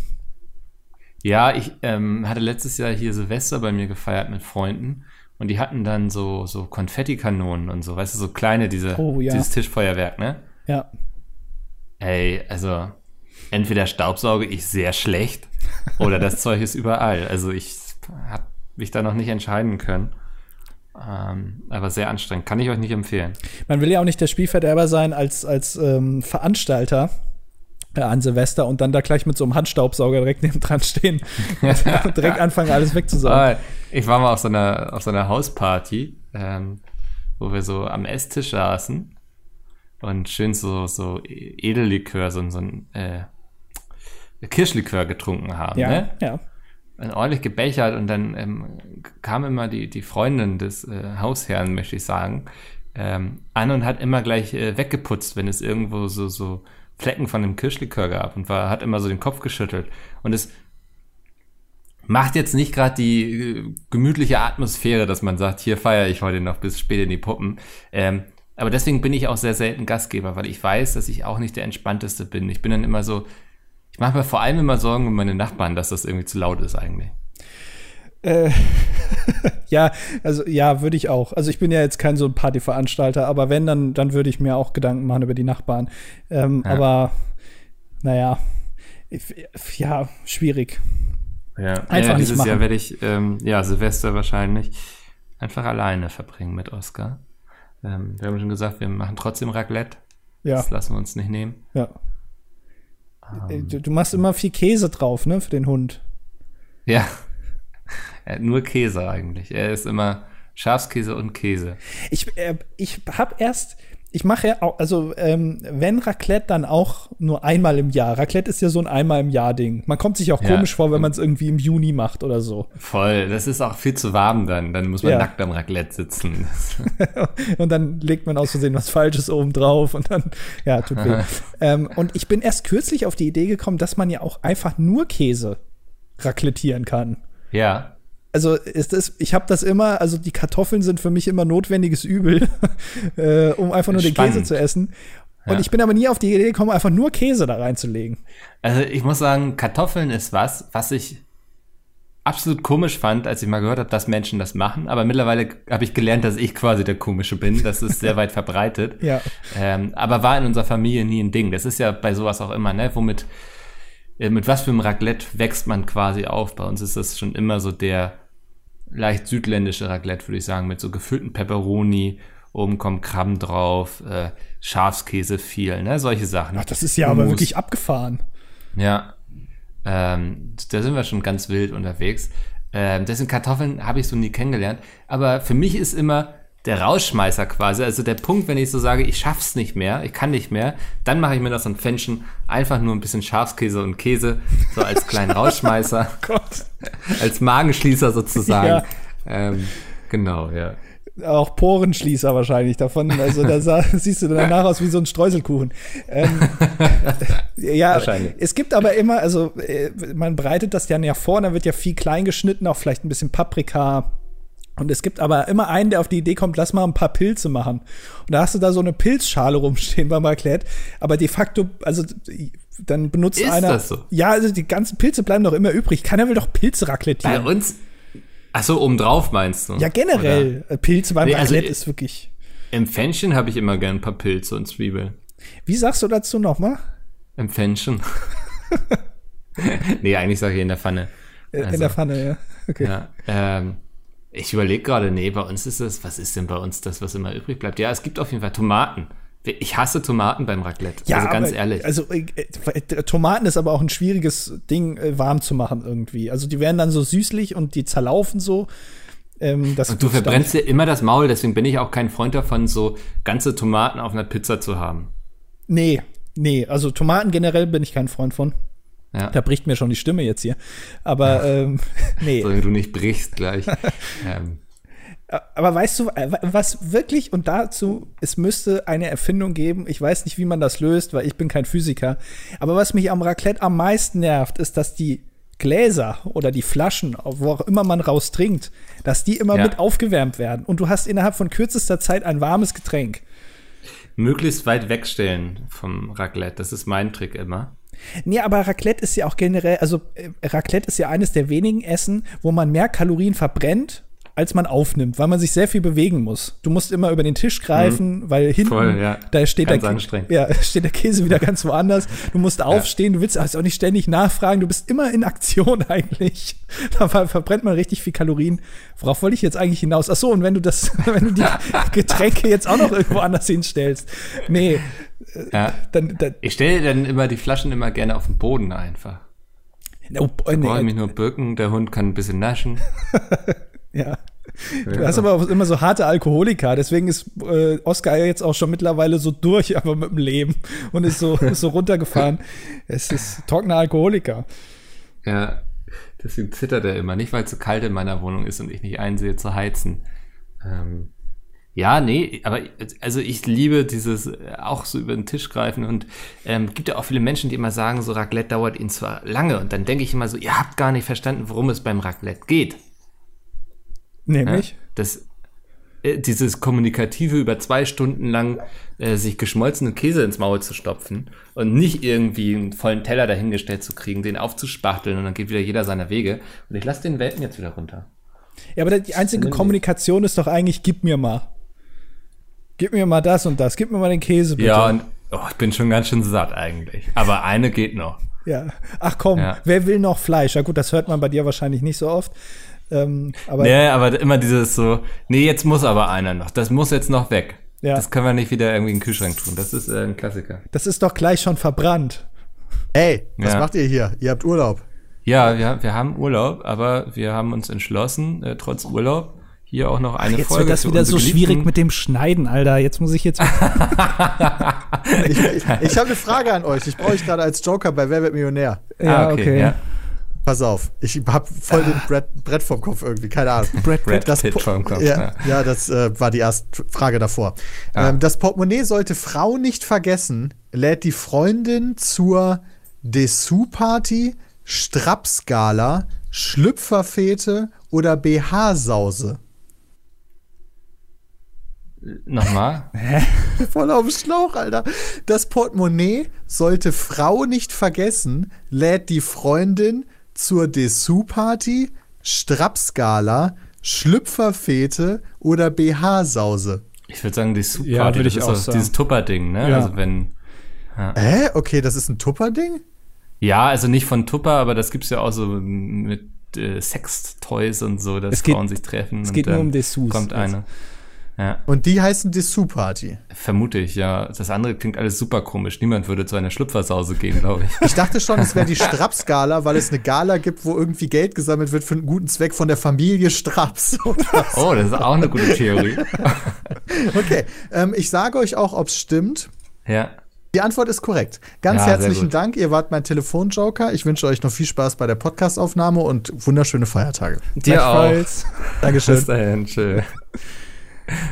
Ja, ich ähm, hatte letztes Jahr hier Silvester bei mir gefeiert mit Freunden und die hatten dann so, so Konfettikanonen und so, weißt du, so kleine, diese, oh, ja. dieses Tischfeuerwerk, ne?
Ja.
Ey, also entweder staubsauge ich sehr schlecht oder das Zeug ist überall. Also ich habe mich da noch nicht entscheiden können. Ähm, aber sehr anstrengend. Kann ich euch nicht empfehlen.
Man will ja auch nicht der Spielverderber sein als, als ähm, Veranstalter äh, an Silvester und dann da gleich mit so einem Handstaubsauger direkt neben dran stehen und direkt anfangen, alles wegzusaugen.
Ich war mal auf so einer, auf so einer Hausparty, ähm, wo wir so am Esstisch saßen und schön so, so Edellikör, so, so ein äh, Kirschlikör getrunken haben.
Ja,
ne?
ja
ordentlich gebechert und dann ähm, kam immer die, die Freundin des äh, Hausherrn, möchte ich sagen, ähm, an und hat immer gleich äh, weggeputzt, wenn es irgendwo so, so Flecken von dem Kirschlikör gab und war, hat immer so den Kopf geschüttelt. Und es macht jetzt nicht gerade die äh, gemütliche Atmosphäre, dass man sagt, hier feiere ich heute noch bis spät in die Puppen. Ähm, aber deswegen bin ich auch sehr selten Gastgeber, weil ich weiß, dass ich auch nicht der entspannteste bin. Ich bin dann immer so, ich mache mir vor allem immer Sorgen um meine Nachbarn, dass das irgendwie zu laut ist eigentlich.
Äh, ja, also ja, würde ich auch. Also ich bin ja jetzt kein so ein Partyveranstalter, aber wenn, dann, dann würde ich mir auch Gedanken machen über die Nachbarn. Ähm, ja. Aber naja, ja, schwierig.
Ja, einfach ja, dieses Jahr werde ich, ähm, ja, Silvester wahrscheinlich einfach alleine verbringen mit Oscar. Ähm, wir haben schon gesagt, wir machen trotzdem Raclette. Ja. Das lassen wir uns nicht nehmen.
Ja. Äh, du, du, machst immer viel Käse drauf, ne, für den Hund.
Ja. Er hat nur Käse eigentlich. Er ist immer Schafskäse und Käse.
Ich, äh, ich habe erst, ich mache ja auch, also ähm, wenn Raclette, dann auch nur einmal im Jahr. Raclette ist ja so ein einmal im Jahr Ding. Man kommt sich auch
Ja.
komisch vor, wenn man es irgendwie im Juni macht oder so.
Voll. Das ist auch viel zu warm dann. Dann muss man
Ja.
nackt am Raclette sitzen.
und dann legt man aus Versehen was Falsches oben drauf und dann, ja, tut weh. ähm, und ich bin erst kürzlich auf die Idee gekommen, dass man ja auch einfach nur Käse raclettieren kann.
ja.
Also ist das, ich habe das immer, also die Kartoffeln sind für mich immer notwendiges Übel, äh, um einfach nur den
Spannend.
Käse zu essen. Und
Ja.
ich bin aber nie auf die Idee gekommen, einfach nur Käse da reinzulegen.
Also ich muss sagen, Kartoffeln ist was, was ich absolut komisch fand, als ich mal gehört habe, dass Menschen das machen. Aber mittlerweile habe ich gelernt, dass ich quasi der Komische bin. Das ist sehr weit verbreitet.
Ja.
Ähm, aber war in unserer Familie nie ein Ding. Das ist ja bei sowas auch immer, ne? Womit, äh, mit was für einem Raclette wächst man quasi auf? Bei uns ist das schon immer so der leicht südländische Raclette, würde ich sagen, mit so gefüllten Pepperoni. Oben kommen Krabben drauf, äh, Schafskäse viel, ne? Solche Sachen.
Ach, das ist ja aber
Hummus.
wirklich abgefahren.
Ja, ähm, da sind wir schon ganz wild unterwegs. Ähm, deswegen Kartoffeln habe ich so nie kennengelernt. Aber für mich ist immer der Rausschmeißer quasi, also der Punkt, wenn ich so sage, ich schaff's nicht mehr, ich kann nicht mehr, dann mache ich mir das so ein Pfännchen, einfach nur ein bisschen Schafskäse und Käse, so als kleinen Rausschmeißer,
Gott.
als Magenschließer sozusagen.
Ja.
Ähm, genau, ja.
Auch Porenschließer wahrscheinlich davon. Also da sah, siehst du danach aus wie so ein Streuselkuchen. Ähm, ja,
Wahrscheinlich.
es gibt aber immer, also äh, man breitet das dann ja vor, da wird ja viel klein geschnitten, auch vielleicht ein bisschen Paprika. Und es gibt aber immer einen, der auf die Idee kommt, lass mal ein paar Pilze machen. Und da hast du da so eine Pilzschale rumstehen beim Raclette. Aber de facto, also dann benutzt
Ist
einer.
das so?
Ja, also die ganzen Pilze bleiben doch immer übrig. Keiner will doch Pilze
Bei
raclettieren.
uns, ach so, obendrauf meinst du?
Ja, generell. äh, Pilze beim
Nee, also,
ist wirklich.
Im Pfännchen habe ich immer gern ein paar Pilze und Zwiebeln.
Wie sagst du dazu nochmal?
Im Pfännchen. nee, eigentlich sage ich in der Pfanne. Also,
In der Pfanne, ja. Okay.
Ja, ähm, ich überlege gerade, nee, bei uns ist es, was ist denn bei uns das, was immer übrig bleibt? Ja, es gibt auf jeden Fall Tomaten. Ich hasse Tomaten beim Raclette. also ganz
aber,
ehrlich.
Also äh, äh, Tomaten ist aber auch ein schwieriges Ding, äh, warm zu machen irgendwie. Also die werden dann so süßlich und die zerlaufen so. Ähm, das
und du verbrennst dir immer das Maul, deswegen bin ich auch kein Freund davon, so ganze Tomaten auf einer Pizza zu haben.
Nee, nee. Also Tomaten generell bin ich kein Freund von.
Ja,
Da bricht mir schon die Stimme jetzt hier. Aber ähm, nee.
solange du nicht brichst gleich. ähm,
Aber weißt du, äh, was wirklich und dazu, es müsste eine Erfindung geben. Ich weiß nicht, wie man das löst, weil ich bin kein Physiker. Aber was mich am Raclette am meisten nervt, ist, dass die Gläser oder die Flaschen, wo auch immer man raus trinkt, dass die immer
Ja.
mit aufgewärmt werden. Und du hast innerhalb von kürzester Zeit ein warmes Getränk.
möglichst weit wegstellen vom Raclette, das ist mein Trick immer.
Nee, aber Raclette ist ja auch generell, also äh, Raclette ist ja eines der wenigen Essen, wo man mehr Kalorien verbrennt, als man aufnimmt, weil man sich sehr viel bewegen muss. Du musst immer über den Tisch greifen, weil hinten,
Mhm. Voll, ja.
da steht der, ja, steht der Käse wieder ganz woanders. Du musst aufstehen, du willst also auch nicht ständig nachfragen, du bist immer in Aktion eigentlich. Da ver verbrennt man richtig viel Kalorien. Worauf wollte ich jetzt eigentlich hinaus? Ach so, und wenn du das, wenn du die Getränke jetzt auch noch irgendwo anders hinstellst. Nee,
Ja.
dann, dann
Ich stelle dann immer die Flaschen immer gerne auf den Boden einfach.
oh,
Ich brauche mich nur bücken, der Hund kann ein bisschen naschen.
Ja. Du hast aber auch immer so harte Alkoholiker, deswegen ist äh, Oscar ja jetzt auch schon mittlerweile so durch, aber mit dem Leben und ist so, ist so runtergefahren. Es ist trockener Alkoholiker.
Ja, deswegen zittert er immer. Nicht, weil es zu kalt in meiner Wohnung ist und ich nicht einsehe zu heizen. Ähm, ja, nee, aber also ich liebe dieses äh, auch so über den Tisch greifen und ähm, gibt ja auch viele Menschen, die immer sagen, so Raclette dauert ihnen zwar lange und dann denke ich immer so, ihr habt gar nicht verstanden, worum es beim Raclette geht.
Nämlich?
Das, äh, dieses Kommunikative über zwei Stunden lang äh, sich geschmolzenen Käse ins Maul zu stopfen und nicht irgendwie einen vollen Teller dahingestellt zu kriegen, den aufzuspachteln und dann geht wieder jeder seiner Wege. Und ich lasse den Welpen jetzt wieder runter.
Ja, aber die einzige Kommunikation ist doch eigentlich, gib mir mal. Gib mir mal das und das, gib mir mal den Käse bitte.
Ja, und oh, ich bin schon ganz schön satt eigentlich. Aber eine geht noch.
Ja. Ach komm,
Ja.
wer will noch Fleisch? Ja gut, das hört man bei dir wahrscheinlich nicht so oft. Ähm, aber
Nee, aber immer dieses so, nee, jetzt muss aber einer noch. Das muss jetzt noch weg.
Ja.
Das können wir nicht wieder irgendwie in den Kühlschrank tun. Das ist äh, ein Klassiker.
das ist doch gleich schon verbrannt.
Hey, was
Ja.
macht ihr hier? Ihr habt Urlaub.
Ja, wir, wir haben Urlaub, aber wir haben uns entschlossen, äh, trotz Urlaub, hier auch noch eine
Jetzt
Folge
wird das wieder so
Geliebten-
schwierig mit dem Schneiden, Alter. Jetzt muss ich jetzt.
Ich, ich, ich habe eine Frage an euch. Ich brauche euch gerade als Joker bei Wer wird Millionär?
Ah, okay, ja.
Pass auf, ich habe voll den Brett, Brett vom Kopf irgendwie, keine Ahnung.
Brad
Brad
Das
Pitt vom Kopf.
Ja,
Ja.
ja, das äh, war die erste Frage davor.
Ah.
Ähm, das Portemonnaie sollte Frau nicht vergessen, lädt die Freundin zur Dessous-Party, Strapsgala, Schlüpferfete oder BH-Sause.
Nochmal.
Voll auf dem Schlauch, Alter. Das Portemonnaie sollte Frau nicht vergessen, lädt die Freundin zur Dessous-Party, Strapsgala, Schlüpferfete oder BH-Sause.
Ich würde sagen, Super,
Ja, würd ich auch sagen.
dieses Tupper-Ding, ne?
Ja.
Also wenn.
Hä? Okay, das ist ein Tupper-Ding?
Ja, also nicht von Tupper, aber das gibt's ja auch so mit äh, Sex-Toys und so, dass
Es geht-
Frauen sich treffen.
es
und
geht nur um Dessous
Kommt
jetzt.
eine. Ja,
Und die heißen Dessous-Party.
vermute ich, ja. Das andere klingt alles super komisch. Niemand würde zu einer Schlüpfersause gehen, glaube ich.
Ich dachte schon, es wäre die Straps-Gala, weil es eine Gala gibt, wo irgendwie Geld gesammelt wird für einen guten Zweck von der Familie Straps.
Oh, das ist auch eine gute Theorie.
Okay, ähm, ich sage euch auch, ob es stimmt.
Ja.
Die Antwort ist korrekt. Ganz
Ja,
herzlichen. Dank. Ihr wart mein Telefonjoker. Ich wünsche euch noch viel Spaß bei der Podcastaufnahme und wunderschöne Feiertage.
Dir auch.
Gleichfalls.
Dankeschön.
Bis dahin, tschö.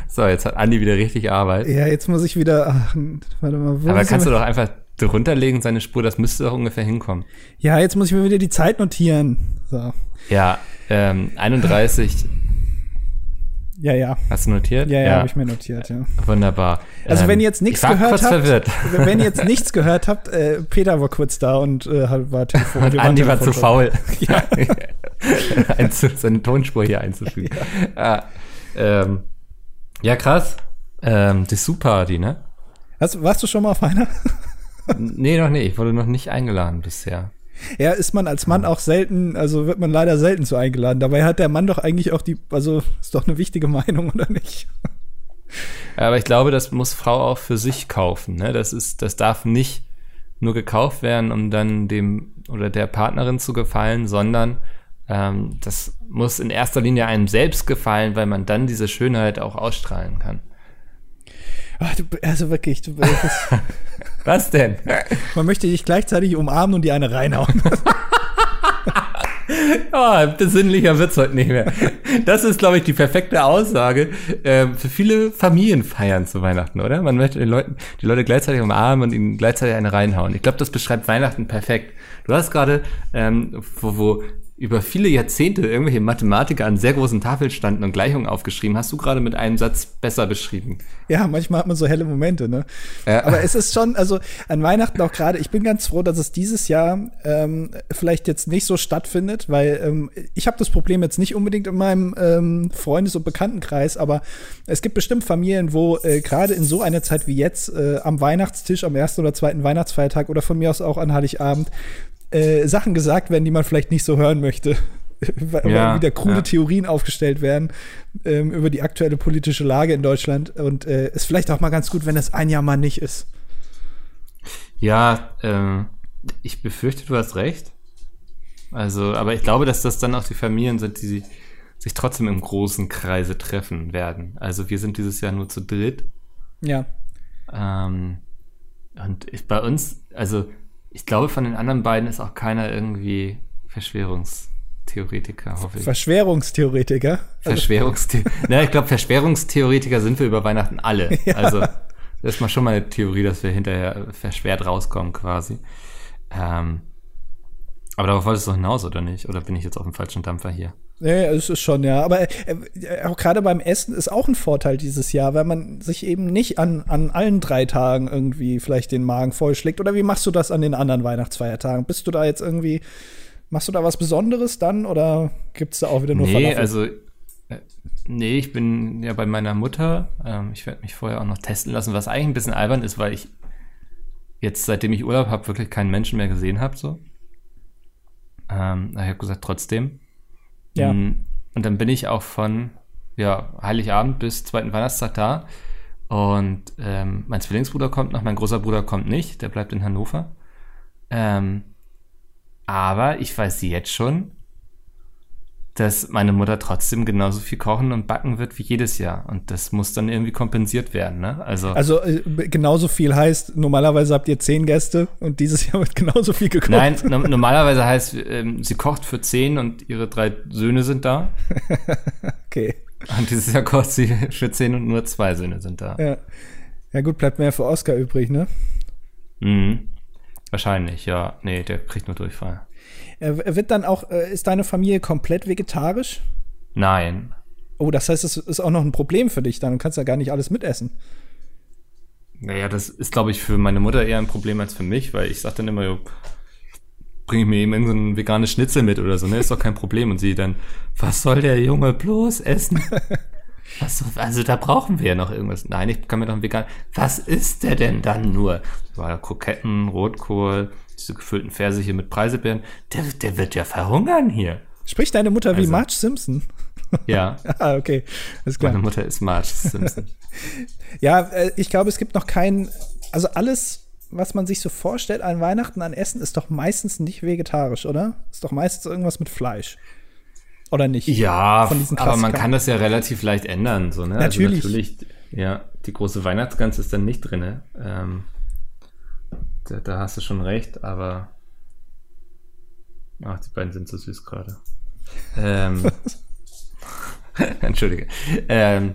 So, jetzt hat Andi wieder richtig Arbeit.
Ja, jetzt muss ich wieder. Ach, warte mal. Wo
Aber kannst du doch einfach drunterlegen, seine Spur, das müsste doch ungefähr hinkommen.
Ja, jetzt muss ich mir wieder die Zeit notieren. So.
Ja, ähm, 31,
Ja, ja.
hast du notiert?
Ja, ja, habe ich mir notiert, ja.
Wunderbar.
Also
Ähm,
wenn ihr jetzt nichts
ich war
gehört habt,
verwirrt.
wenn ihr jetzt nichts gehört habt, äh, Peter war kurz da und äh, war Telefon.
Und Andi war zu faul, Einzu- seine Tonspur hier einzufügen. Ja, ähm, ja krass. Ähm, die Super-Party, ne?
Hast, warst du schon mal auf einer?
Nee, noch nicht. Ich wurde noch nicht eingeladen bisher.
Ja, ist man als Mann auch selten, also wird man leider selten so eingeladen. Dabei hat der Mann doch eigentlich auch die, also ist doch eine wichtige Meinung, oder nicht?
Aber ich glaube, das muss Frau auch für sich kaufen. Ne? Das ist, das darf nicht nur gekauft werden, um dann dem oder der Partnerin zu gefallen, sondern ähm, das muss in erster Linie einem selbst gefallen, weil man dann diese Schönheit auch ausstrahlen kann.
Ach, du, also wirklich, du,
Was denn?
man möchte dich gleichzeitig umarmen und dir eine reinhauen.
Oh, besinnlicher wird's heute nicht mehr. Das ist, glaube ich, die perfekte Aussage ähm, für viele Familienfeiern zu Weihnachten, oder? Man möchte den Leuten, die Leute gleichzeitig umarmen und ihnen gleichzeitig eine reinhauen. Ich glaube, das beschreibt Weihnachten perfekt. Du hast gerade, ähm, wo, wo über viele Jahrzehnte irgendwelche Mathematiker an sehr großen Tafeln standen und Gleichungen aufgeschrieben, hast du gerade mit einem Satz besser beschrieben.
Ja, manchmal hat man so helle Momente, ne?
Ja.
Aber es ist schon, also an Weihnachten auch gerade, ich bin ganz froh, dass es dieses Jahr ähm, vielleicht jetzt nicht so stattfindet, weil ähm, ich habe das Problem jetzt nicht unbedingt in meinem ähm, Freundes- und Bekanntenkreis, aber es gibt bestimmt Familien, wo äh, gerade in so einer Zeit wie jetzt äh, am Weihnachtstisch, am ersten oder zweiten Weihnachtsfeiertag oder von mir aus auch an Heiligabend äh, Sachen gesagt werden, die man vielleicht nicht so hören möchte. Weil
Ja,
wieder krude
ja.
Theorien aufgestellt werden ähm, über die aktuelle politische Lage in Deutschland. Und äh, ist vielleicht auch mal ganz gut, wenn es ein Jahr mal nicht ist.
Ja, ähm, ich befürchte, du hast recht. Also, aber ich glaube, dass das dann auch die Familien sind, die sich, sich trotzdem im großen Kreise treffen werden. Also wir sind dieses Jahr nur zu dritt.
Ja.
Ähm, und ich, bei uns, also ich glaube, von den anderen beiden ist auch keiner irgendwie Verschwörungstheoretiker, hoffe ich.
Verschwörungstheoretiker.
Verschwörungstheoretiker. Na, ich glaube, Verschwörungstheoretiker sind wir über Weihnachten alle.
Ja.
Also, das ist mal schon mal eine Theorie, dass wir hinterher verschwert rauskommen, quasi. Ähm, aber darauf wolltest du hinaus, oder nicht? Oder bin ich jetzt auf dem falschen Dampfer hier?
Ja, es ist schon, ja. Aber äh, äh, auch gerade beim Essen ist auch ein Vorteil dieses Jahr, weil man sich eben nicht an, an allen drei Tagen irgendwie vielleicht den Magen vollschlägt. Oder wie machst du das an den anderen Weihnachtsfeiertagen? Bist du da jetzt irgendwie, machst du da was Besonderes dann oder gibt es da auch wieder nur
nee,
Falafel?
also, äh, nee, ich bin ja bei meiner Mutter. Ähm, ich werde mich vorher auch noch testen lassen, was eigentlich ein bisschen albern ist, weil ich jetzt, seitdem ich Urlaub habe, wirklich keinen Menschen mehr gesehen habe, so. Ähm, ich habe gesagt, trotzdem.
Ja.
Mm, Und dann bin ich auch von ja, Heiligabend bis zweiten Weihnachtstag da. Und ähm, mein Zwillingsbruder kommt noch, mein großer Bruder kommt nicht, der bleibt in Hannover. Ähm, Aber ich weiß jetzt schon, dass meine Mutter trotzdem genauso viel kochen und backen wird wie jedes Jahr. Und das muss dann irgendwie kompensiert werden. Ne? Also,
Also äh, genauso viel heißt, normalerweise habt ihr zehn Gäste und dieses Jahr wird genauso viel gekocht.
nein, no normalerweise heißt, ähm, sie kocht für zehn und ihre drei Söhne sind da.
Okay.
Und dieses Jahr kocht sie für zehn und nur zwei Söhne sind da.
Ja. ja gut, bleibt mehr für Oscar übrig, ne?
Mhm. Wahrscheinlich, ja. Nee, der kriegt nur Durchfall.
Er wird dann auch, äh, ist deine Familie komplett vegetarisch?
Nein.
Oh, das heißt, es ist auch noch ein Problem für dich dann. Du kannst ja gar nicht alles mitessen.
Naja, das ist, glaube ich, für meine Mutter eher ein Problem als für mich, weil ich sage dann immer, jo, bring ich mir eben so ein veganes Schnitzel mit oder so, ne? Ist doch kein Problem. Und sie dann, was soll der Junge bloß essen? Was, also da brauchen wir ja noch irgendwas. Nein, ich kann mir doch ein vegan. Was ist der denn dann nur? War Kroketten, Rotkohl, diese gefüllten Pfirsiche mit Preiselbeeren. Der, der wird ja verhungern hier.
Spricht deine Mutter wie
Also-
Marge Simpson?
Ja,
ah, okay. Ist
meine
klar.
Mutter ist Marge Simpson.
Ja, äh, ich glaube, es gibt noch keinen, also alles, was man sich so vorstellt an Weihnachten an Essen, ist doch meistens nicht vegetarisch, oder? Ist doch meistens irgendwas mit Fleisch. Oder nicht?
Ja, aber man kann das ja relativ leicht ändern. So, ne?
Natürlich.
Also natürlich, ja, die große Weihnachtsgans ist dann nicht drin. Ähm, da, da hast du schon recht, aber ach, die beiden sind so süß gerade. Ähm, Entschuldige. Ähm,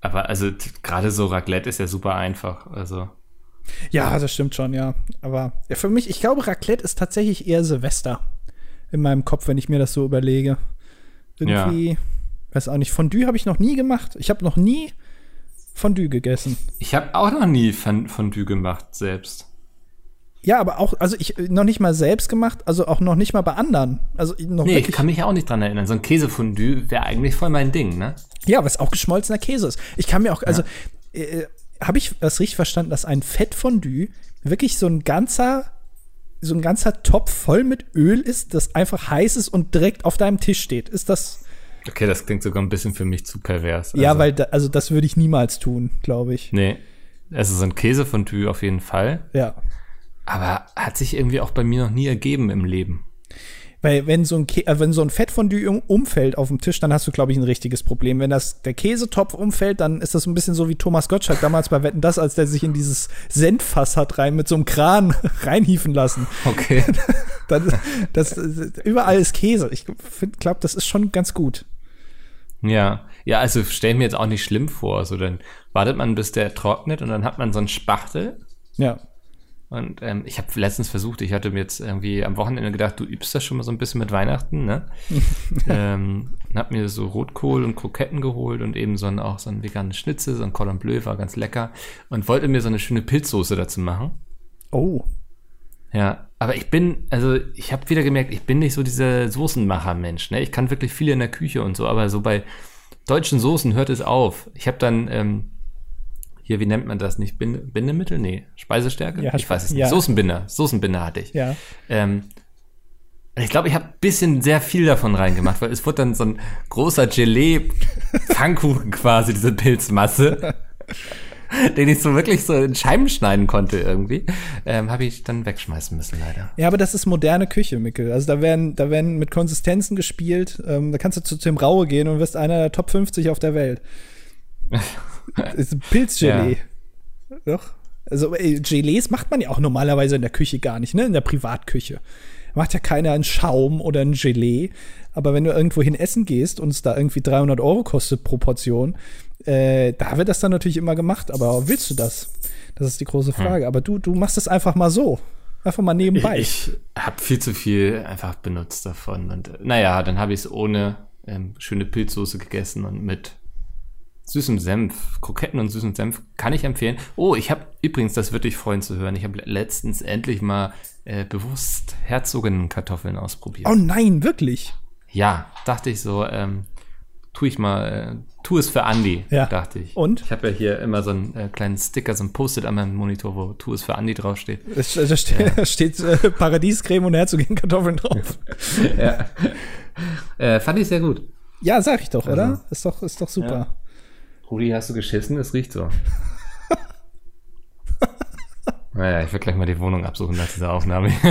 aber also gerade so Raclette ist ja super einfach. Also
Ja, das stimmt schon, ja. Aber ja, für mich, ich glaube, Raclette ist tatsächlich eher Silvester in meinem Kopf, wenn ich mir das so überlege. Irgendwie, weiß auch nicht, Fondue habe ich noch nie gemacht. Ich habe noch nie Fondue gegessen.
ich habe auch noch nie Fon- Fondue gemacht selbst.
Ja, aber auch, also ich noch nicht mal selbst gemacht, also auch noch nicht mal bei anderen. Also noch
Nee, ich kann mich auch nicht dran erinnern. So ein Käsefondue wäre eigentlich voll mein Ding, ne?
ja, was auch geschmolzener Käse ist. Ich kann mir auch, also äh, habe ich das richtig verstanden, dass ein Fettfondue wirklich so ein ganzer so ein ganzer Topf voll mit Öl ist, das einfach heiß ist und direkt auf deinem Tisch steht. Ist das
Okay, das klingt sogar ein bisschen für mich zu pervers.
Ja,
Also,
weil da, also das würde ich niemals tun, glaube ich.
Nee. Also so ein Käsefondue auf jeden Fall.
Ja.
Aber hat sich irgendwie auch bei mir noch nie ergeben im Leben.
Weil wenn so ein, Kä äh, wenn so ein Fettfondue um, umfällt auf dem Tisch, dann hast du, glaube ich, ein richtiges Problem. Wenn das, der Käsetopf umfällt, dann ist das ein bisschen so wie Thomas Gottschalk damals bei Wetten das, als der sich in dieses Senffass hat rein mit so einem Kran reinhieven lassen.
Okay.
Dann, das, überall ist Käse. Ich glaube, das ist schon ganz gut.
ja. Ja, also stell mir jetzt auch nicht schlimm vor. So, dann wartet man, bis der trocknet und dann hat man so einen Spachtel.
Ja.
Und ähm, ich habe letztens versucht, ich hatte mir jetzt irgendwie am Wochenende gedacht, du übst das schon mal so ein bisschen mit Weihnachten, ne? ähm, und hab mir so Rotkohl und Kroketten geholt und eben so ein, auch so ein veganes Schnitzel, so ein Cordon Bleu, war ganz lecker. Und wollte mir so eine schöne Pilzsoße dazu machen.
Oh.
Ja, aber ich bin, also ich habe wieder gemerkt, ich bin nicht so dieser Soßenmacher-Mensch. Ne? Ich kann wirklich viel in der Küche und so, aber so bei deutschen Soßen hört es auf. Ich habe dann ähm, hier, wie nennt man das nicht? Binde, Bindemittel? Nee, Speisestärke?
Ja,
ich weiß es nicht.
ja.
Soßenbinder. Soßenbinder hatte ich.
Ja.
Ähm, ich glaube, ich habe ein bisschen sehr viel davon reingemacht, weil es wurde dann so ein großer Gelee-Pfannkuchen quasi, diese Pilzmasse, den ich so wirklich so in Scheiben schneiden konnte irgendwie, ähm, habe ich dann wegschmeißen müssen leider.
Ja, aber das ist moderne Küche, Mikkel. Also da werden, da werden mit Konsistenzen gespielt. Ähm, da kannst du zu Tim Raue gehen und wirst einer der Top 50 auf der Welt. Das ist Pilzgelee. Doch. Also ey, Gelees macht man ja auch normalerweise in der Küche gar nicht, ne? In der Privatküche. Macht ja keiner einen Schaum oder ein Gelee. Aber wenn du irgendwo hin essen gehst und es da irgendwie 300 Euro kostet pro Portion, äh, da wird das dann natürlich immer gemacht. Aber willst du das? Das ist die große Frage. Aber du, du machst es einfach mal so. Einfach mal nebenbei.
Ich habe viel zu viel einfach benutzt davon. Und naja, dann habe ich es ohne ähm, schöne Pilzsoße gegessen und mit süßem Senf, Kroketten und süßem Senf kann ich empfehlen. Oh, ich habe übrigens, das würde dich freuen zu hören, ich habe letztens endlich mal äh, bewusst Herzogenkartoffeln ausprobiert.
Oh nein, wirklich?
Ja, dachte ich so, ähm, tu ich mal, äh, tu es für Andi,
Ja.
dachte ich.
Und?
Ich habe ja hier immer so einen äh, kleinen Sticker, so ein Post-it an meinem Monitor, wo tu es für Andi draufsteht.
Es, da steht, da steht äh, Paradiescreme und Herzogin-Kartoffeln drauf.
ja. äh, fand ich sehr gut.
Ja, sag ich doch, oder?
Also.
Ist doch, ist doch super.
Ja. Rudi, hast du geschissen? Es riecht so. Naja, ich werde gleich mal die Wohnung absuchen nach dieser Aufnahme.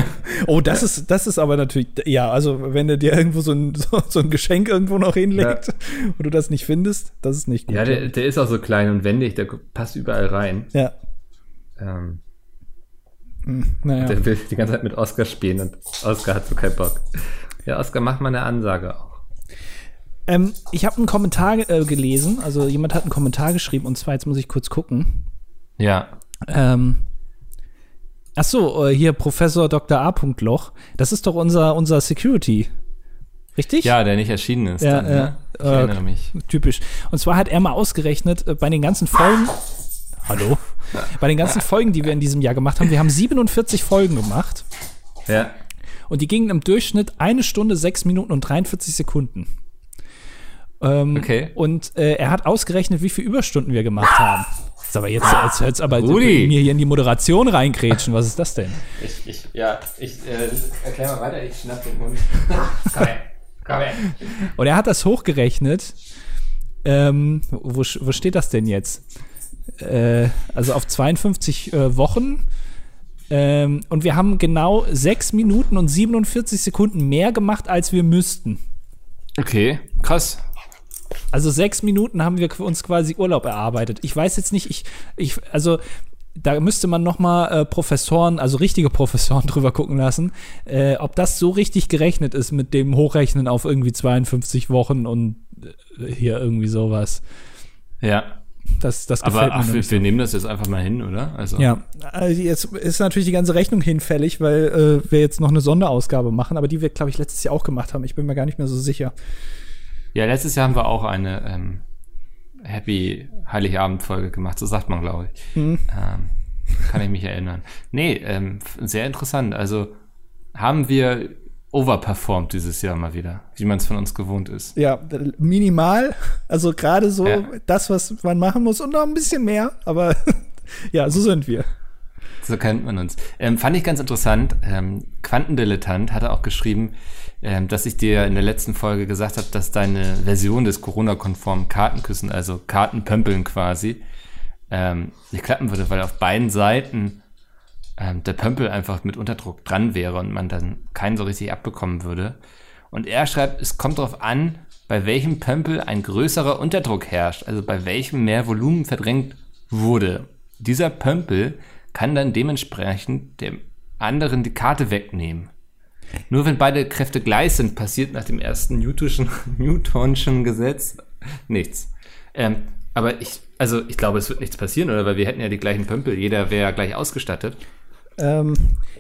Oh, das ist, das ist aber natürlich, ja, also wenn du dir irgendwo so ein, so, so ein Geschenk irgendwo noch hinlegt und du das nicht findest, das ist nicht gut.
ja, der, der ist auch so klein und wendig, der passt überall rein.
ja.
Ähm,
Naja.
Der will die ganze Zeit mit Oscar spielen und Oscar hat so keinen Bock. Ja, Oscar, mach mal eine Ansage auch.
Ähm, ich habe einen Kommentar äh, gelesen, also jemand hat einen Kommentar geschrieben und zwar, jetzt muss ich kurz gucken.
Ja.
Ähm, ach so, äh, hier Professor Dr. A. Loch, das ist doch unser, unser Security. Richtig?
Ja, der nicht erschienen ist.
Ja,
dann,
ja.
ne? Ich
Äh,
erinnere mich.
Typisch. Und zwar hat er mal ausgerechnet, äh, bei den ganzen Folgen. Hallo? Bei den ganzen Folgen, die wir in diesem Jahr gemacht haben, wir haben 47 Folgen gemacht
Ja.
und die gingen im Durchschnitt eine Stunde, sechs Minuten und 43 Sekunden. Ähm,
Okay.
Und äh, er hat ausgerechnet, wie viele Überstunden wir gemacht haben. Das ist aber jetzt, jetzt hört es aber
Rudi.
mir hier in die Moderation reingrätschen. Was ist das denn?
Ich, ich, ja, ich äh, erkläre mal weiter, ich schnapp den Mund. komm her, komm her.
Und er hat das hochgerechnet. Ähm, wo, wo steht das denn jetzt? Äh, also auf 52 äh, Wochen. Ähm, und wir haben genau 6 Minuten und 47 Sekunden mehr gemacht, als wir müssten.
Okay, krass.
Also sechs Minuten haben wir uns quasi Urlaub erarbeitet. Ich weiß jetzt nicht, ich, ich also da müsste man noch mal äh, Professoren, also richtige Professoren drüber gucken lassen, äh, ob das so richtig gerechnet ist mit dem Hochrechnen auf irgendwie 52 Wochen und äh, hier irgendwie sowas.
Ja.
Das, das gefällt
Aber
mir
ach, wir, wir nehmen das jetzt einfach mal hin, oder? Also,
Ja, also jetzt ist natürlich die ganze Rechnung hinfällig, weil äh, wir jetzt noch eine Sonderausgabe machen, aber die wir, glaube ich, letztes Jahr auch gemacht haben. Ich bin mir gar nicht mehr so sicher.
Ja, letztes Jahr haben wir auch eine ähm, Happy Heiligabend-Folge gemacht, so sagt man, glaube ich.
Mhm.
Ähm, kann ich mich erinnern. Nee, ähm, sehr interessant. Also haben wir overperformed dieses Jahr mal wieder, wie man es von uns gewohnt ist.
Ja, minimal. Also gerade so
Ja.
das, was man machen muss und noch ein bisschen mehr. Aber ja, so sind wir.
So kennt man uns. Ähm, fand ich ganz interessant. Ähm, Quantendilettant hatte auch geschrieben, ähm, dass ich dir in der letzten Folge gesagt habe, dass deine Version des Corona-konformen Kartenküssen, also Kartenpömpeln quasi, ähm, nicht klappen würde, weil auf beiden Seiten ähm, der Pömpel einfach mit Unterdruck dran wäre und man dann keinen so richtig abbekommen würde. Und er schreibt, es kommt darauf an, bei welchem Pömpel ein größerer Unterdruck herrscht, also bei welchem mehr Volumen verdrängt wurde. Dieser Pömpel kann dann dementsprechend dem anderen die Karte wegnehmen. Nur wenn beide Kräfte gleich sind, passiert nach dem ersten Newtonschen, Newtonschen Gesetz nichts. Ähm, aber ich, also ich glaube, es wird nichts passieren, oder? Weil wir hätten ja die gleichen Pömpel, jeder wäre gleich ausgestattet.
Ähm,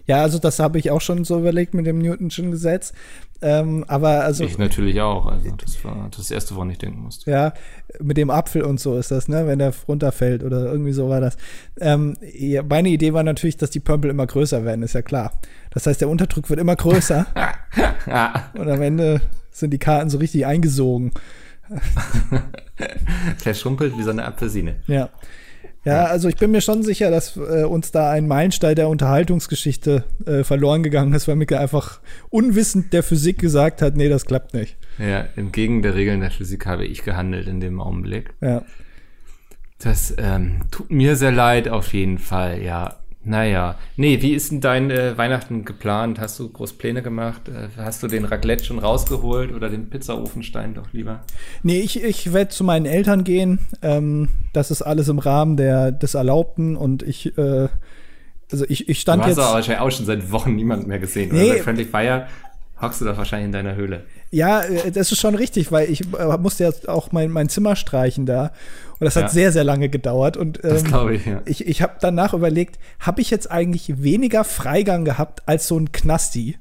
ja, also das habe ich auch schon so überlegt mit dem Newtonschen Gesetz. Ähm, aber also
Ich natürlich auch. Also das war das Erste, woran ich denken musste.
ja, mit dem Apfel und so ist das, ne? Wenn der runterfällt oder irgendwie so war das. Ähm, ja, meine Idee war natürlich, dass die Pömpel immer größer werden, ist ja klar. Das heißt, der Unterdruck wird immer größer und am Ende sind die Karten so richtig eingesogen.
verschrumpelt wie so eine Apfelsine.
Ja. Ja, also ich bin mir schon sicher, dass äh, uns da ein Meilenstein der Unterhaltungsgeschichte äh, verloren gegangen ist, weil Micke einfach unwissend der Physik gesagt hat, nee, das klappt nicht.
Ja, entgegen der Regeln der Physik habe ich gehandelt in dem Augenblick.
Ja.
Das ähm, tut mir sehr leid auf jeden Fall, ja. Naja. Nee, wie ist denn dein äh, Weihnachten geplant? Hast du groß Pläne gemacht? Äh, hast du den Raclette schon rausgeholt oder den Pizzaofenstein doch lieber?
Nee, ich, ich werde zu meinen Eltern gehen. Ähm, das ist alles im Rahmen der, des Erlaubten und ich, äh, also ich, ich
Du
stand
hast
jetzt.
wahrscheinlich auch schon seit Wochen niemanden mehr gesehen.
Nee.
Oder bei Friendly Fire hockst du doch wahrscheinlich in deiner Höhle.
Ja, äh, das ist schon richtig, weil ich äh, musste jetzt auch mein, mein Zimmer streichen da. Und das hat
Ja.
sehr, sehr lange gedauert. Und
Das
ähm,
glaube ich, ja.
ich, ich habe danach überlegt, habe ich jetzt eigentlich weniger Freigang gehabt als so ein Knasti?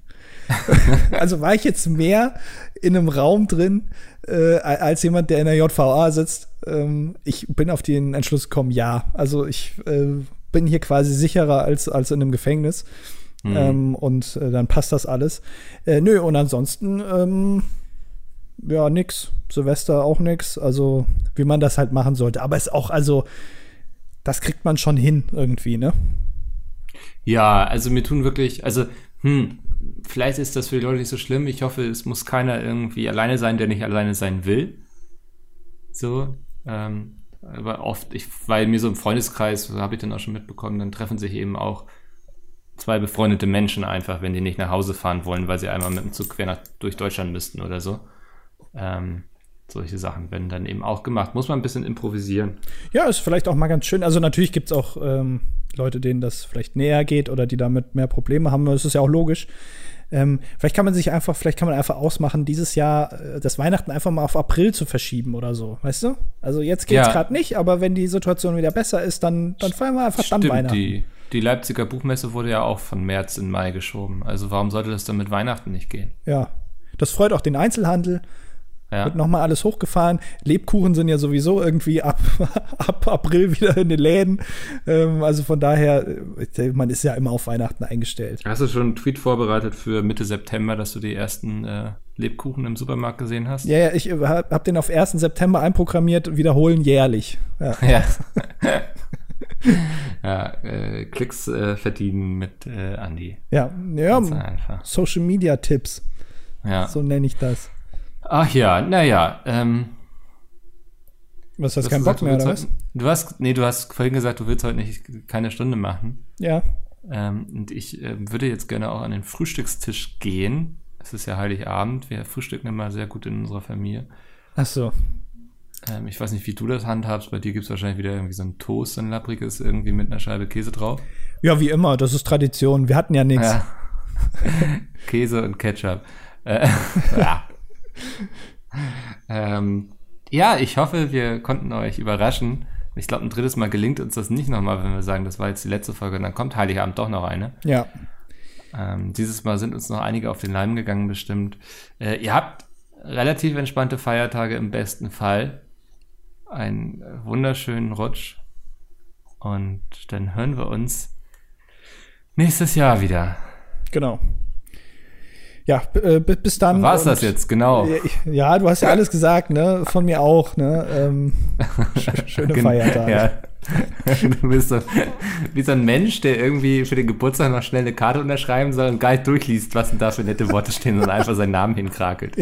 also war ich jetzt mehr in einem Raum drin äh, als jemand, der in der JVA sitzt? Ähm, ich bin auf den Entschluss gekommen, ja. Also ich äh, bin hier quasi sicherer als, als in einem Gefängnis.
Mhm.
Ähm, und äh, dann passt das alles. Äh, nö, und ansonsten, ähm, ja, nix. Silvester auch nix. Also, wie man das halt machen sollte. Aber ist auch, also, das kriegt man schon hin irgendwie, ne?
Ja, also mir tun wirklich, also, hm, vielleicht ist das für die Leute nicht so schlimm. Ich hoffe, es muss keiner irgendwie alleine sein, der nicht alleine sein will. So, ähm, aber oft, ich, weil mir so im Freundeskreis, so habe ich dann auch schon mitbekommen, dann treffen sich eben auch zwei befreundete Menschen einfach, wenn die nicht nach Hause fahren wollen, weil sie einmal mit dem Zug quer nach, durch Deutschland müssten oder so. Ähm, solche Sachen werden dann eben auch gemacht. Muss man ein bisschen improvisieren.
Ja, ist vielleicht auch mal ganz schön. Also natürlich gibt es auch ähm, Leute, denen das vielleicht näher geht oder die damit mehr Probleme haben. Das ist ja auch logisch. Ähm, vielleicht kann man sich einfach, vielleicht kann man einfach ausmachen, dieses Jahr äh, das Weihnachten einfach mal auf April zu verschieben oder so, weißt du? Also jetzt geht's
Ja.
gerade nicht, aber wenn die Situation wieder besser ist, dann, dann feiern wir einfach dann Weihnachten.
die, die Leipziger Buchmesse wurde ja auch von März in Mai geschoben. Also warum sollte das dann mit Weihnachten nicht gehen?
Ja. Das freut auch den Einzelhandel.
Ja.
Wird nochmal alles hochgefahren. Lebkuchen sind ja sowieso irgendwie ab, ab April wieder in den Läden. Ähm, also von daher, äh, man ist ja immer auf Weihnachten eingestellt.
Hast du schon einen Tweet vorbereitet für Mitte September, dass du die ersten äh, Lebkuchen im Supermarkt gesehen hast?
Ja, ja, ich äh, hab hab den auf 1. September einprogrammiert, wiederholen jährlich. Ja.
Ja. ja, äh, Klicks äh, verdienen mit äh, Andi.
Ja, ja. Social Media Tipps,
Ja.
so nenne ich das.
Ach ja, naja. Ähm,
Was hast
du
keinen Bock mehr,
du
oder was?
Du hast, nee, du hast vorhin gesagt, du willst heute nicht keine Stunde machen.
Ja.
Ähm, und ich ähm, würde jetzt gerne auch an den Frühstückstisch gehen. Es ist ja Heiligabend. Wir frühstücken immer sehr gut in unserer Familie.
Ach so.
Ähm, ich weiß nicht, wie du das handhabst. Bei dir gibt es wahrscheinlich wieder irgendwie so ein Toast, ein lappriges, irgendwie mit einer Scheibe Käse drauf.
Ja, wie immer, das ist Tradition. Wir hatten ja nichts.
Ja. Käse und Ketchup. Äh, ja. ähm, ja, ich hoffe, wir konnten euch überraschen. Ich glaube, ein drittes Mal gelingt uns das nicht nochmal, wenn wir sagen, das war jetzt die letzte Folge. Und dann kommt Heiligabend doch noch eine.
Ja.
Ähm, dieses Mal sind uns noch einige auf den Leim gegangen, bestimmt. Äh, ihr habt relativ entspannte Feiertage im besten Fall. Einen äh, wunderschönen Rutsch. Und dann hören wir uns nächstes Jahr wieder.
Genau. Ja, äh, bis dann.
War's das
und-
jetzt, genau.
Ja, ich- Ja, du hast ja alles gesagt, ne? Von mir auch, ne? Ähm, sch- schöne Feiertage.
Ja. Du bist so, wie so ein Mensch, der irgendwie für den Geburtstag noch schnell eine Karte unterschreiben soll und gar nicht durchliest, was denn da für nette Worte stehen, sondern einfach seinen Namen hinkrakelt.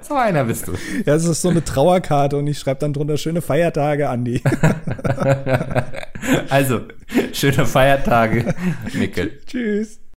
So einer bist du.
Ja, es ist so eine Trauerkarte und ich schreibe dann drunter schöne Feiertage, Andi.
Also, schöne Feiertage, Mickel.
Tschüss.